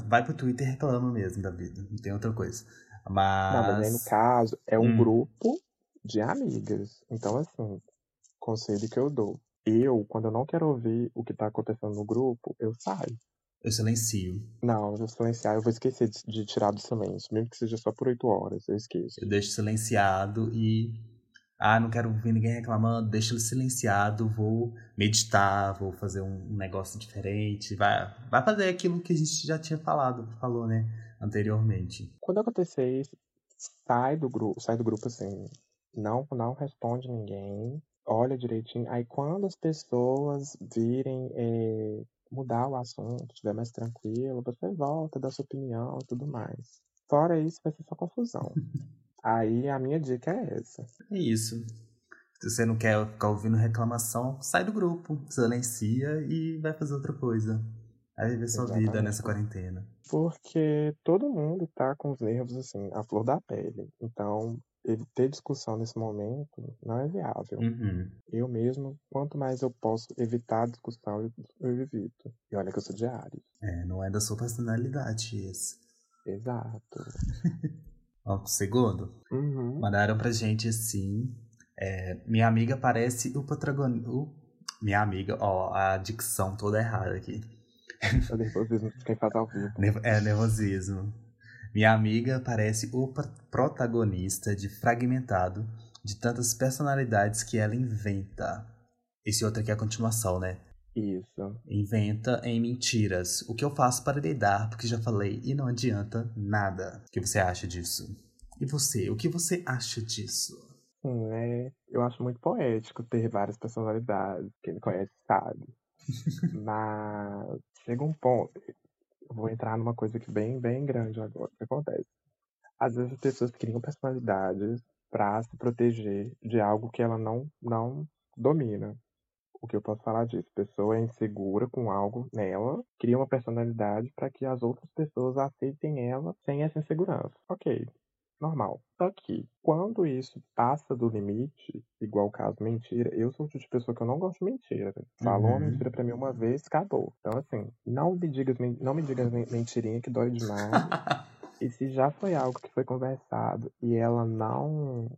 Vai pro Twitter e reclama mesmo da vida. Não tem outra coisa. Mas. Não, mas aí no caso, é um hum. grupo de amigas. Então, assim, conselho que eu dou. Eu, quando eu não quero ouvir o que tá acontecendo no grupo, eu saio. Eu silencio. Não, eu vou silenciar, eu vou esquecer de, de tirar do silêncio, mesmo que seja só por oito horas, eu esqueço. Eu deixo silenciado e. Ah, não quero ouvir ninguém reclamando, deixo ele silenciado, vou meditar, vou fazer um negócio diferente, vai, vai fazer aquilo que a gente já tinha falado, falou, né, anteriormente. Quando acontecer isso, sai do grupo, sai do grupo assim, não, não responde ninguém, olha direitinho. Aí quando as pessoas virem é, mudar o assunto, estiver mais tranquilo, você volta, dá sua opinião e tudo mais. Fora isso, vai ser só confusão. Aí a minha dica é essa. É isso. Se você não quer ficar ouvindo reclamação, sai do grupo, silencia e vai fazer outra coisa. Aí viver sua Exatamente. vida nessa quarentena. Porque todo mundo tá com os nervos assim, a flor da pele. Então, ter discussão nesse momento não é viável. Uhum. Eu mesmo, quanto mais eu posso evitar a discussão, eu, eu evito. E olha que eu sou de Ares. É, não é da sua personalidade isso. Exato. Ó, segundo, uhum. mandaram pra gente assim. É, minha amiga parece o protagonista. Minha amiga, ó, a dicção toda errada aqui. É nervosismo quem faz ao vivo. É nervosismo. Minha amiga parece o protagonista de Fragmentado, de tantas personalidades que ela inventa. Esse outro aqui é a continuação, né? Isso. Inventa em mentiras. O que eu faço para lidar, porque já falei e não adianta nada. O que você acha disso? E você, o que você acha disso? Sim, é, eu acho muito poético ter várias personalidades. Quem me conhece sabe. Mas chega um ponto vou entrar numa coisa que bem, bem grande agora. O que acontece? Às vezes as pessoas criam personalidades para se proteger de algo que ela não, não domina. O que eu posso falar disso? A pessoa é insegura com algo nela, cria uma personalidade para que as outras pessoas aceitem ela sem essa insegurança. Ok. Normal. Só que, quando isso passa do limite, igual o caso mentira, eu sou o tipo de pessoa que eu não gosto de mentira. Falou uma Uhum. mentira pra mim uma vez, acabou. Então, assim, não me diga, não me diga mentirinha que dói demais. e se já foi algo que foi conversado e ela não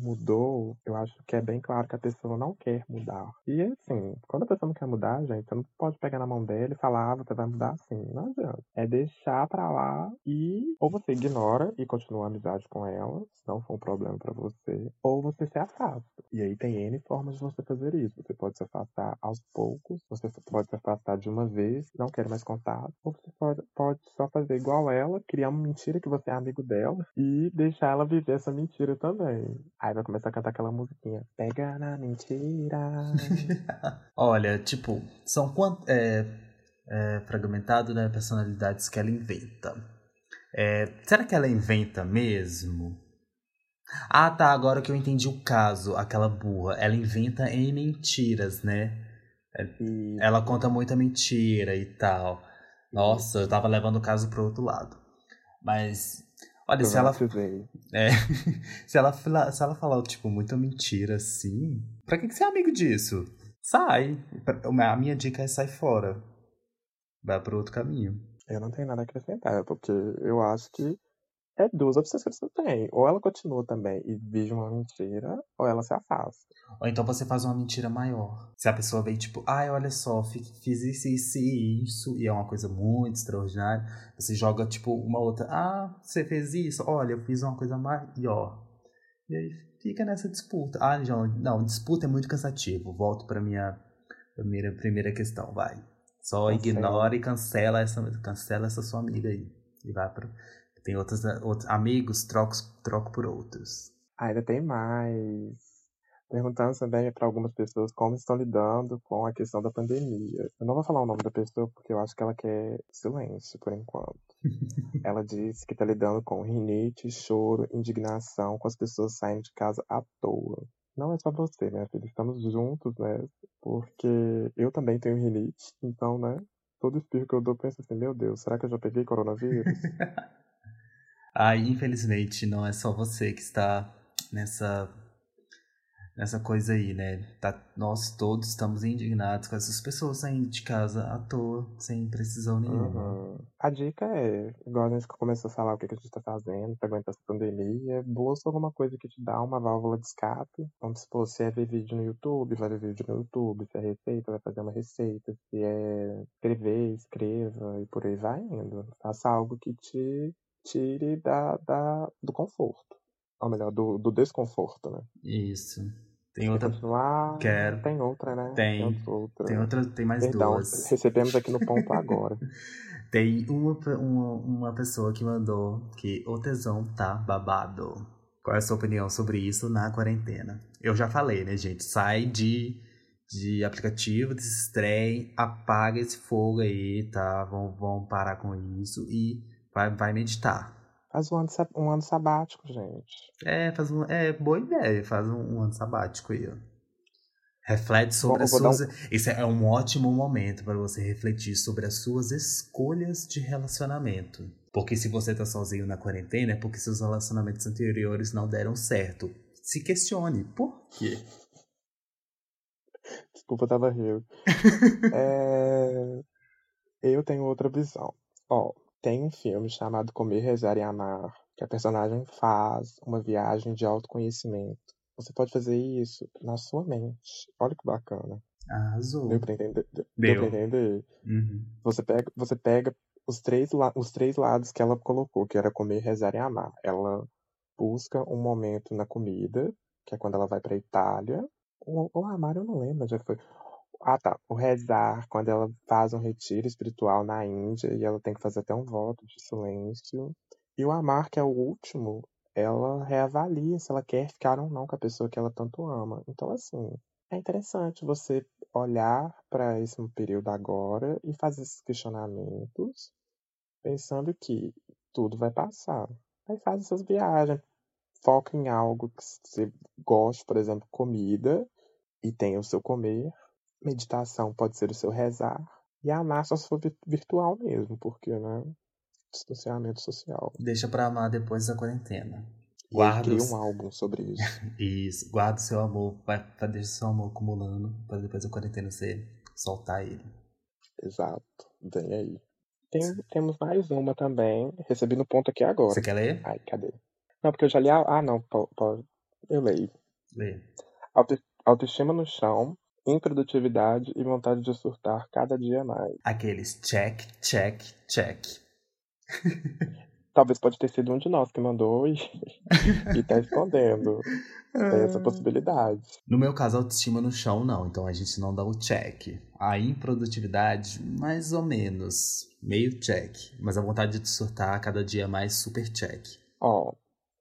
mudou, eu acho que é bem claro que a pessoa não quer mudar. E assim, quando a pessoa não quer mudar, gente, você não pode pegar na mão dela e falar, ah, você vai mudar assim. Não adianta. É deixar pra lá e ou você ignora e continua a amizade com ela, se não for um problema para você, ou você se afasta. E aí tem N formas de você fazer isso. Você pode se afastar aos poucos, você pode se afastar de uma vez, não quer mais contato, ou você pode, pode só fazer igual ela, criar uma mentira que você é amigo dela e deixar ela viver essa mentira também. Aí vai começar a cantar aquela musiquinha. Pega na mentira. Olha, tipo, são quantos. É, é, fragmentado, né? Personalidades que ela inventa. É, será que ela inventa mesmo? Ah, tá. Agora que eu entendi o caso, aquela burra. Ela inventa em mentiras, né? E... Ela conta muita mentira e tal. Nossa, eu tava levando o caso pro outro lado. Mas Olha, se ela, é, se ela se ela falar tipo muita mentira assim, para que que você é amigo disso? Sai. A minha dica é sai fora. Vai para outro caminho. Eu não tenho nada a acrescentar, porque eu acho que é duas opções que você tem. Ou ela continua também e vive uma mentira, ou ela se afasta. Ou então você faz uma mentira maior. Se a pessoa vem tipo, ai, olha só, fiz isso, isso e isso, e é uma coisa muito extraordinária, você joga tipo uma outra, ah, você fez isso? Olha, eu fiz uma coisa maior. E aí fica nessa disputa. Ah, João, não, disputa é muito cansativo. Volto para minha primeira, primeira questão, vai. Só cancela. ignora e cancela essa, cancela essa sua amiga aí. E vai pra tem outros, outros amigos, troco, troco por outros. Ainda tem mais. Perguntando também para algumas pessoas como estão lidando com a questão da pandemia. Eu não vou falar o nome da pessoa porque eu acho que ela quer silêncio por enquanto. ela disse que está lidando com rinite, choro, indignação com as pessoas saindo de casa à toa. Não é só você, né, filha? Estamos juntos, né? Porque eu também tenho rinite, então, né? Todo espirro que eu dou, penso assim, meu Deus, será que eu já peguei coronavírus? Ai, infelizmente, não é só você que está nessa nessa coisa aí, né? Tá, nós todos estamos indignados com essas pessoas saindo de casa à toa, sem precisão nenhuma. Uhum. A dica é, igual a gente começou a falar o que, a gente tá fazendo pra aguentar essa pandemia, busca alguma coisa que te dá uma válvula de escape. Então, se você é ver vídeo no YouTube, vai ver vídeo no YouTube. Se é receita, vai fazer uma receita. Se é escrever, escreva e por aí vai indo. Faça algo que te tire da, da, do conforto. Ou melhor, do, do desconforto, né? Isso. Tem outra. Continuar? Quero. Tem outra, né? Tem. Tem outra. Tem, outra, tem mais Perdão, duas. Recebemos aqui no ponto agora. tem uma, uma, uma pessoa que mandou que o tesão tá babado. Qual é a sua opinião sobre isso na quarentena? Eu já falei, né, gente? Sai de, de aplicativo, desse trem, apaga esse fogo aí, tá? Vão, vão parar com isso e vai, vai meditar. Faz um ano, um ano sabático, gente. É, faz um, é boa ideia. Faz um, um ano sabático aí, ó. Reflete sobre Bom, as suas. Um... Esse é um ótimo momento para você refletir sobre as suas escolhas de relacionamento. Porque se você tá sozinho na quarentena, é porque seus relacionamentos anteriores não deram certo. Se questione, por quê? Desculpa, eu tava rindo. é... Eu tenho outra visão. Ó, tem um filme chamado Comer, Rezar e Amar, que a personagem faz uma viagem de autoconhecimento. Você pode fazer isso na sua mente. Olha que bacana. Arrasou. Deu pra entender? Deu, Deu. pra entender? Uhum. Você pega, você pega os, três os três lados que ela colocou, que era comer, rezar e amar. Ela busca um momento na comida, que é quando ela vai pra Itália. Ou, ou amar, eu não lembro já foi. Ah, tá. O rezar, quando ela faz um retiro espiritual na Índia e ela tem que fazer até um voto de silêncio. E o amar, que é o último, ela reavalia se ela quer ficar ou não com a pessoa que ela tanto ama. Então, assim, é interessante você olhar para esse período agora e fazer esses questionamentos, pensando que tudo vai passar. Aí faz essas viagens, foca em algo que você gosta, por exemplo, comida, e tem o seu comer, meditação pode ser o seu rezar. E amar só se for virtual mesmo, porque, né? distanciamento social. Deixa pra amar depois da quarentena. Guarda. Um álbum sobre isso. isso. Guarda o seu amor. Vai, vai deixar o seu amor acumulando para depois da quarentena você soltar ele. Exato. Vem aí. Tem, temos mais uma também. Recebi no ponto aqui agora. Você quer ler? Ai, cadê? Não, porque eu já li. A... Ah, não. Pode. Eu leio. Lê. Auto... Autoestima no chão, improdutividade e vontade de surtar cada dia mais. Aqueles check, check, check. Talvez pode ter sido um de nós que mandou e, e tá escondendo. Tem essa possibilidade. No meu caso, autoestima no chão, não. Então a gente não dá o check. A improdutividade, mais ou menos. Meio check. Mas a vontade de surtar cada dia mais super check. Ó,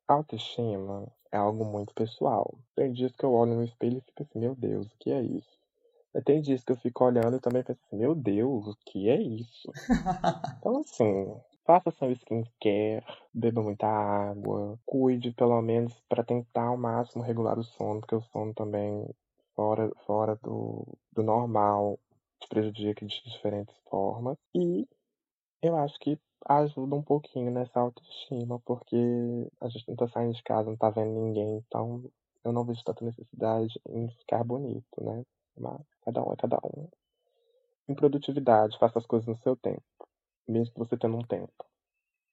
autoestima é algo muito pessoal. Tem dias que eu olho no espelho e fico assim, meu Deus, o que é isso? Mas tem dias que eu fico olhando e também penso assim, meu Deus, o que é isso? então assim, faça seu skincare, beba muita água, cuide pelo menos para tentar ao máximo regular o sono, porque o sono também fora, fora do, do normal te prejudica de diferentes formas. E eu acho que ajuda um pouquinho nessa autoestima, porque a gente não tá saindo de casa, não tá vendo ninguém, então eu não vejo tanta necessidade em ficar bonito, né? Mas cada um é cada um. Em produtividade, faça as coisas no seu tempo, mesmo que você tenha um tempo.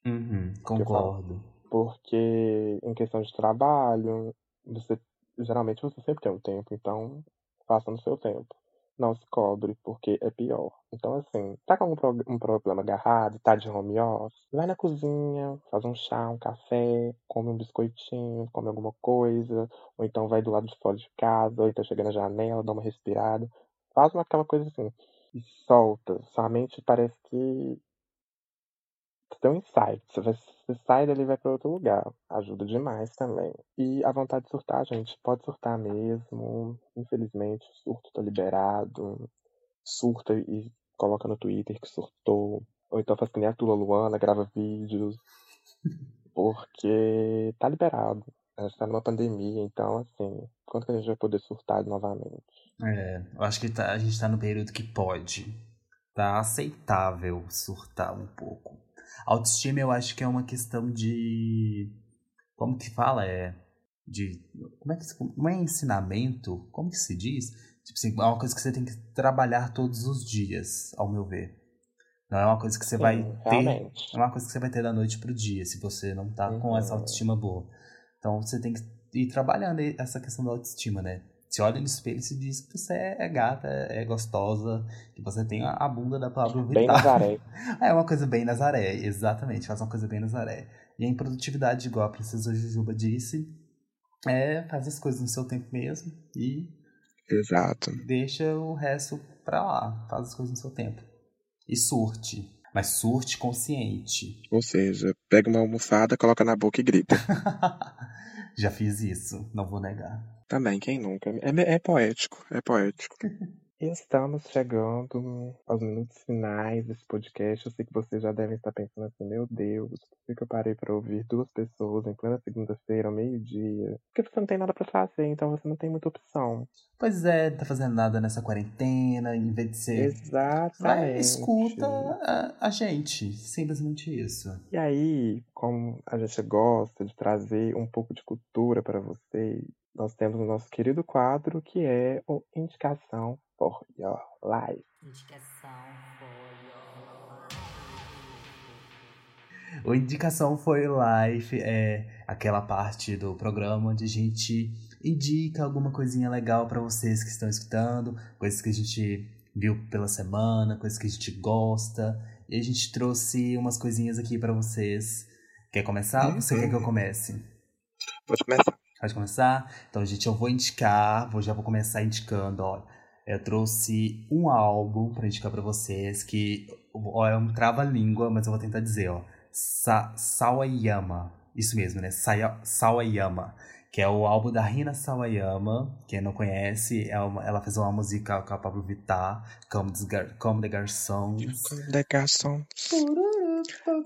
Uhum, concordo. Porque em questão de trabalho, você geralmente você sempre tem um tempo, então faça no seu tempo não se cobre, porque é pior. Então, assim, tá com um, um problema agarrado, tá de home office, vai na cozinha, faz um chá, um café, come um biscoitinho, come alguma coisa, ou então vai do lado de fora de casa, ou então chega na janela, dá uma respirada. Faz uma, aquela coisa assim, e solta. Sua mente parece que tem um insight. Você, vai, você sai dali e vai para outro lugar. Ajuda demais também. E a vontade de surtar, gente, pode surtar mesmo. Infelizmente, o surto tá liberado. Surta e coloca no Twitter que surtou. Ou então faz que nem a Tula Luana, grava vídeos. Porque tá liberado. A gente tá numa pandemia, então, assim, quando que a gente vai poder surtar novamente? É, eu acho que tá, a gente tá no período que pode. Tá aceitável surtar um pouco. Autoestima eu acho que é uma questão de. Como que fala? É. De. Como é que Não é ensinamento? Como que se diz? Tipo assim, é uma coisa que você tem que trabalhar todos os dias, ao meu ver. Não é uma coisa que você Sim, vai ter. Realmente. É uma coisa que você vai ter da noite pro dia, se você não tá uhum. com essa autoestima boa. Então você tem que ir trabalhando essa questão da autoestima, né? Se olha no espelho e se diz que você é gata, é gostosa, que você tem a bunda da Pablo Vittar. Bem Nazaré. é uma coisa bem Nazaré, exatamente, faz uma coisa bem Nazaré. E a improdutividade, igual a Princesa Jujuba disse, é faz as coisas no seu tempo mesmo e Exato. deixa o resto pra lá, faz as coisas no seu tempo. E surte. Mas surte consciente. Ou seja, pega uma almofada, coloca na boca e grita. Já fiz isso, não vou negar. Também, quem nunca? É, é poético, é poético. Estamos chegando aos minutos finais desse podcast. Eu sei que vocês já devem estar pensando assim: meu Deus, por que eu parei para ouvir duas pessoas em plena segunda-feira, ao meio-dia? Porque você não tem nada para fazer, então você não tem muita opção. Pois é, não tá fazendo nada nessa quarentena, em vez de ser. Exatamente. Vai, escuta a, a gente, simplesmente isso. E aí, como a gente gosta de trazer um pouco de cultura para vocês, nós temos o nosso querido quadro que é o Indicação for Your Life. Indicação for Your Life. O Indicação for Your Life é aquela parte do programa onde a gente indica alguma coisinha legal para vocês que estão escutando, coisas que a gente viu pela semana, coisas que a gente gosta. E a gente trouxe umas coisinhas aqui para vocês. Quer começar? Ou você quer que eu comece? Pode começar. Pode começar? Então, gente, eu vou indicar, vou, já vou começar indicando, ó. Eu trouxe um álbum para indicar para vocês que ó, é um trava-língua, mas eu vou tentar dizer, ó. Sa Sawayama. Isso mesmo, né? Saya Sawayama. Que é o álbum da Rina Sawayama. Quem não conhece, é uma, ela fez uma música com a Pablo Vittar, Como, Como the Garçons. Como the Garçons.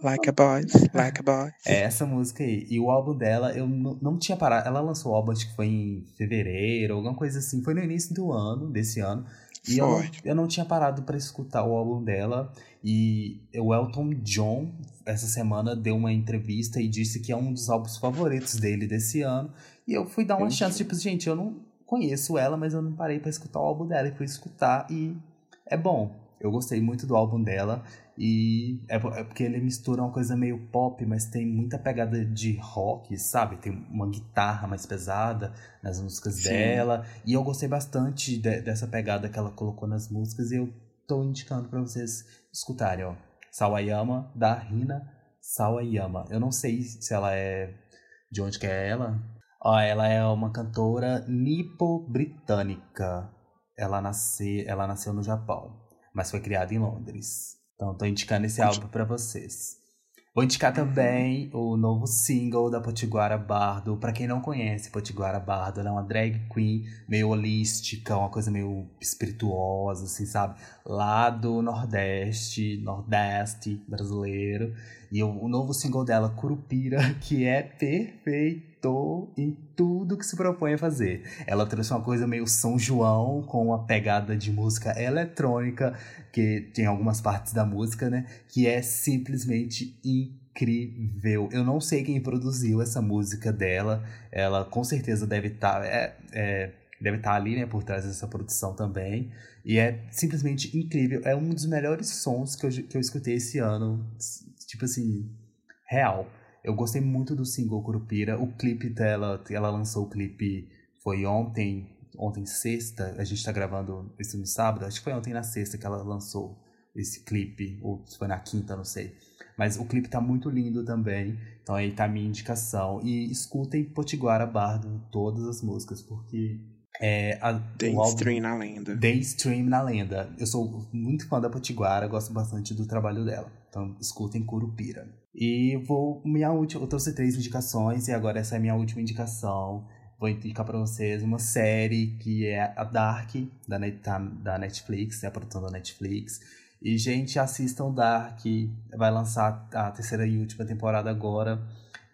Like a Boys, Like a Boys. É essa música aí. E o álbum dela, eu não tinha parado. Ela lançou o álbum, acho que foi em fevereiro, alguma coisa assim. Foi no início do ano, desse ano. E eu não, eu não tinha parado para escutar o álbum dela. E o Elton John, essa semana, deu uma entrevista e disse que é um dos álbuns favoritos dele desse ano. E eu fui dar uma Entendi. chance, tipo, gente, eu não conheço ela, mas eu não parei para escutar o álbum dela. E fui escutar e é bom. Eu gostei muito do álbum dela. E é, é, porque ele mistura uma coisa meio pop, mas tem muita pegada de rock, sabe? Tem uma guitarra mais pesada nas músicas Sim. dela. E eu gostei bastante de, dessa pegada que ela colocou nas músicas. E eu tô indicando para vocês escutarem, ó. Sawayama, da Rina Sawayama. Eu não sei se ela é. De onde que é ela? Ó, ela é uma cantora nipo-britânica. Ela, nasce, ela nasceu no Japão, mas foi criada em Londres. Então, tô indicando esse álbum para vocês. Vou indicar também o novo single da Potiguara Bardo. Para quem não conhece, Potiguara Bardo, ela é uma drag queen meio holística, uma coisa meio espirituosa, assim, sabe? Lá do Nordeste, Nordeste brasileiro. E o, o novo single dela, Curupira, que é perfeito em tudo que se propõe a fazer. Ela trouxe uma coisa meio São João, com uma pegada de música eletrônica, que tem algumas partes da música, né? Que é simplesmente incrível. Eu não sei quem produziu essa música dela. Ela com certeza deve estar. Tá, é, é, deve estar tá ali, né, por trás dessa produção também. E é simplesmente incrível. É um dos melhores sons que eu, que eu escutei esse ano tipo assim, real. Eu gostei muito do single Curupira. O clipe dela, ela lançou o clipe foi ontem, ontem sexta, a gente tá gravando isso no sábado, acho que foi ontem na sexta que ela lançou esse clipe, ou foi na quinta, não sei. Mas o clipe tá muito lindo também, então aí tá a minha indicação. E escutem Potiguara Bardo, todas as músicas, porque é, a, Daystream na lenda. Daystream na lenda. Eu sou muito fã da Potiguara, gosto bastante do trabalho dela. Então escutem Curupira. E vou. Minha última. Eu trouxe três indicações e agora essa é a minha última indicação. Vou indicar para vocês uma série que é a Dark, da, Net, da Netflix, é a produção da Netflix. E, gente, assistam Dark. Vai lançar a terceira e última temporada agora.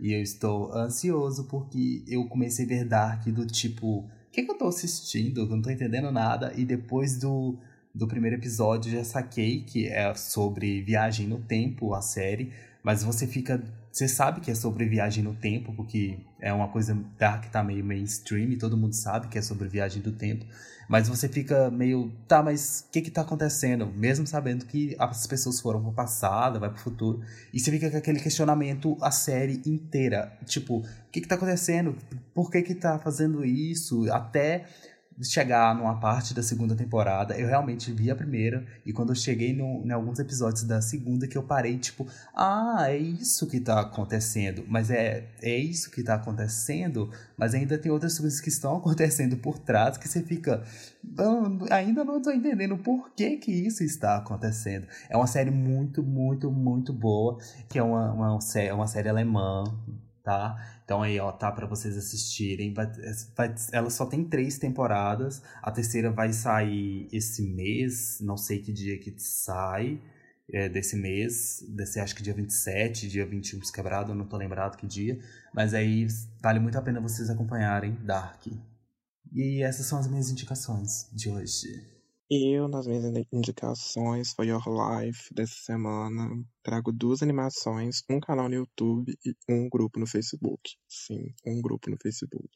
E eu estou ansioso porque eu comecei a ver Dark do tipo que, que eu tô assistindo? Eu não tô entendendo nada. E depois do, do primeiro episódio já saquei que é sobre viagem no tempo, a série. Mas você fica. Você sabe que é sobre viagem no tempo, porque é uma coisa dark, tá meio mainstream, todo mundo sabe que é sobre viagem do tempo. Mas você fica meio, tá, mas o que que tá acontecendo? Mesmo sabendo que as pessoas foram pro passado, vai pro futuro. E você fica com aquele questionamento a série inteira. Tipo, o que que tá acontecendo? Por que que tá fazendo isso? Até chegar numa parte da segunda temporada, eu realmente vi a primeira, e quando eu cheguei no, em alguns episódios da segunda, que eu parei, tipo, ah, é isso que tá acontecendo, mas é, é isso que tá acontecendo, mas ainda tem outras coisas que estão acontecendo por trás que você fica, ainda não tô entendendo por que que isso está acontecendo. É uma série muito, muito, muito boa, que é uma, uma, uma série alemã, tá? Então aí, ó, tá para vocês assistirem. Vai, vai, ela só tem três temporadas. A terceira vai sair esse mês, não sei que dia que sai é, desse mês. Desse, acho que dia 27, dia 21 quebrado, não tô lembrado que dia. Mas aí vale muito a pena vocês acompanharem Dark. E essas são as minhas indicações de hoje. Eu, nas minhas indicações for Your Life dessa semana, trago duas animações, um canal no YouTube e um grupo no Facebook. Sim, um grupo no Facebook.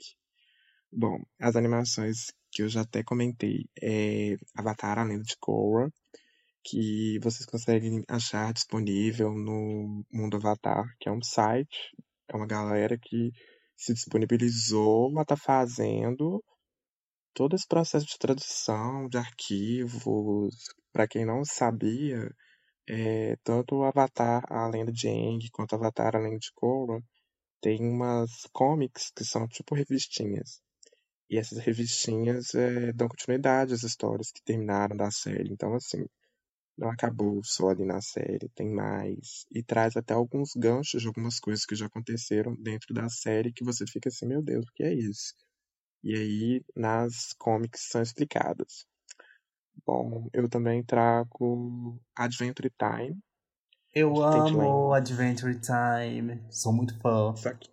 Bom, as animações que eu já até comentei é Avatar, a Lenda de Korra, que vocês conseguem achar disponível no Mundo Avatar, que é um site, é uma galera que se disponibilizou estar tá fazendo todo esse processo de tradução de arquivos, para quem não sabia, é, tanto o Avatar, a Lenda de Aang, quanto o Avatar, a Lenda de Korra, tem umas comics que são tipo revistinhas. E essas revistinhas é, dão continuidade às histórias que terminaram da série. Então, assim, não acabou só ali na série, tem mais. E traz até alguns ganchos de algumas coisas que já aconteceram dentro da série que você fica assim, meu Deus, o que é isso? E aí nas comics são explicadas. Bom, eu também trago Adventure Time. Eu amo Adventure Time, sou muito fã. Só que,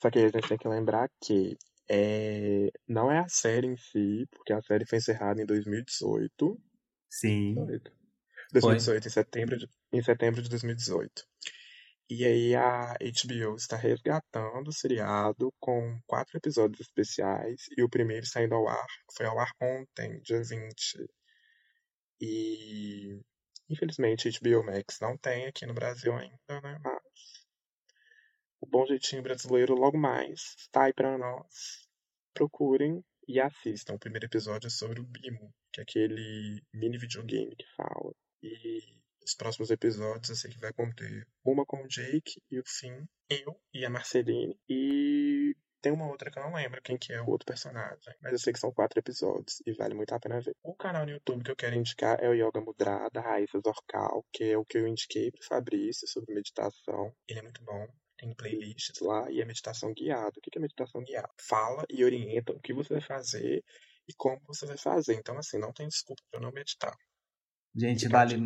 só que a gente tem que lembrar que É, não é a série em si, porque a série foi encerrada em 2018. Sim. 2018, em setembro, de, em setembro de 2018. E aí a HBO está resgatando o seriado com quatro episódios especiais e o primeiro saindo ao ar, foi ao ar ontem, dia 20. E infelizmente HBO Max não tem aqui no Brasil ainda, né? Mas o bom jeitinho brasileiro logo mais está aí para nós. Procurem e assistam. O primeiro episódio é sobre o Bimo, que é aquele mini videogame que fala. E os próximos episódios eu sei que vai conter uma com o Jake e o Finn, eu e a Marceline. E tem uma outra que eu não lembro quem que é o outro personagem. Mas eu sei que são quatro episódios e vale muito a pena ver. O canal no YouTube que eu quero indicar é o Yoga Mudra, da Raíssa Zorcal, que é o que eu indiquei pro Fabrício sobre meditação. Ele é muito bom. Tem playlists lá e é meditação guiada. O que é meditação guiada? Fala e orienta o que você vai fazer e como você vai fazer. Então, assim, não tem desculpa para não meditar. Gente, vale,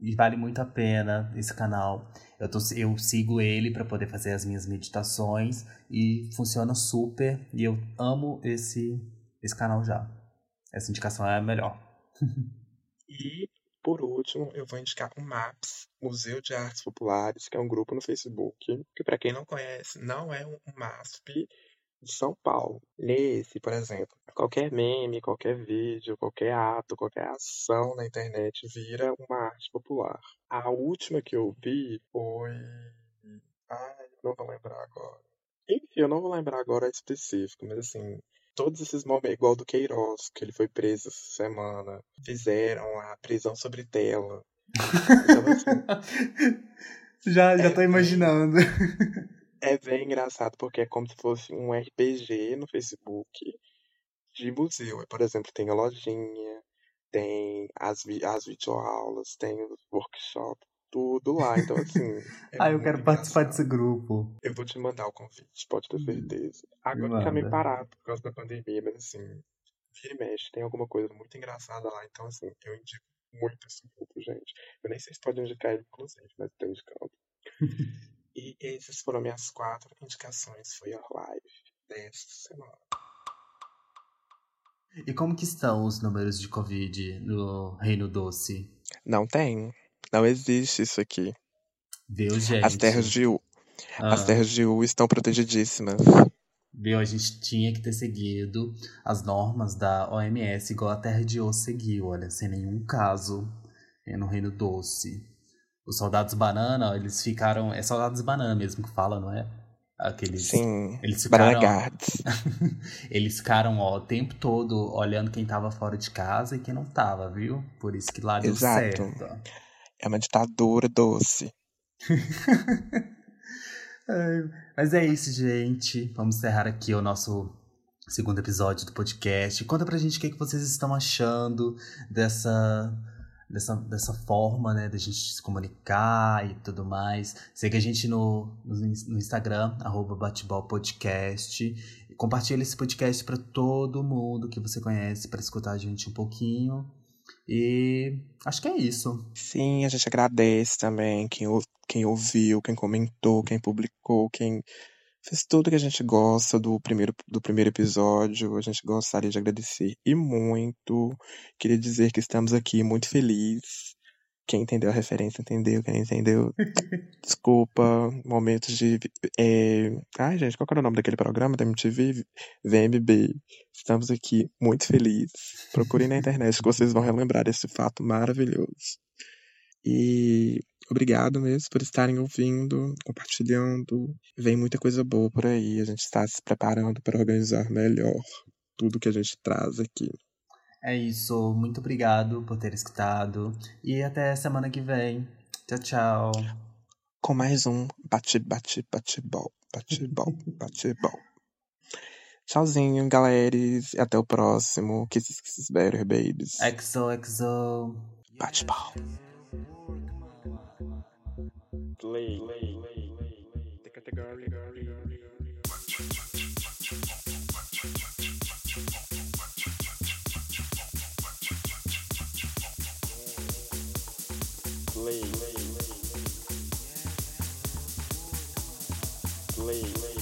e vale muito a pena esse canal. Eu, tô, eu sigo ele para poder fazer as minhas meditações e funciona super. E eu amo esse, esse canal já. Essa indicação é a melhor. e, por último, eu vou indicar o MAPS, Museu de Artes Populares, que é um grupo no Facebook, que, para quem não conhece, não é um MASP de São Paulo. Nesse, por exemplo, qualquer meme, qualquer vídeo, qualquer ato, qualquer ação na internet vira uma arte popular. A última que eu vi foi. Ai, não vou lembrar agora. Enfim, eu não vou lembrar agora específico, mas assim, todos esses momentos, igual do Queiroz, que ele foi preso essa semana, fizeram a prisão sobre tela. Então, assim, já, já é, tô imaginando. É bem engraçado, porque é como se fosse um RPG no Facebook de museu. Por exemplo, tem a lojinha, tem as, vi as videoaulas, tem os workshops, tudo lá. Então, assim. É ah, eu quero participar desse grupo. Eu vou te mandar o convite, pode ter certeza. Agora tá meio parado por causa da pandemia, mas assim, vira e mexe, tem alguma coisa muito engraçada lá. Então, assim, eu indico muito esse grupo, gente. Eu nem sei se pode indicar ele, inclusive, mas tô indicando. E essas foram minhas quatro indicações foi a live desta semana. E como que estão os números de Covid no Reino Doce? Não tem. Não existe isso aqui. Viu, gente? As terras de U. Ah. As terras de U estão protegidíssimas. Viu? A gente tinha que ter seguido as normas da OMS, igual a Terra de U seguiu, olha, sem nenhum caso no Reino Doce. Os soldados banana, eles ficaram. É soldados banana mesmo que fala, não é? Aqueles. Sim. Eles ficaram. eles ficaram, ó, o tempo todo olhando quem tava fora de casa e quem não tava, viu? Por isso que lá deu Exato. certo. É uma ditadura doce. Mas é isso, gente. Vamos encerrar aqui o nosso segundo episódio do podcast. Conta pra gente o que, é que vocês estão achando dessa dessa, dessa forma, né, da gente se comunicar e tudo mais. Segue a gente no, no Instagram, arroba batebolpodcast. Compartilha esse podcast para todo mundo que você conhece para escutar a gente um pouquinho. E acho que é isso. Sim, a gente agradece também quem, quem ouviu, quem comentou, quem publicou, quem fez tudo que a gente gosta do primeiro, do primeiro episódio. A gente gostaria de agradecer e muito. Queria dizer que estamos aqui muito felizes. Quem entendeu a referência entendeu, quem não entendeu, desculpa. Momentos de. É... Ai, gente, qual era o nome daquele programa da MTV? VMB. Estamos aqui muito felizes. Procurem na internet que vocês vão relembrar esse fato maravilhoso. E obrigado mesmo por estarem ouvindo, compartilhando. Vem muita coisa boa por aí. A gente está se preparando para organizar melhor tudo que a gente traz aqui. É isso. Muito obrigado por ter escutado. E até semana que vem. Tchau, tchau. Com mais um bate, bate, bate, bol. Bate, bol, bate, bol. Tchauzinho, galera. E até o próximo. Kisses, kisses better, babies. Exo, exo. play. The category. Play. Play. play.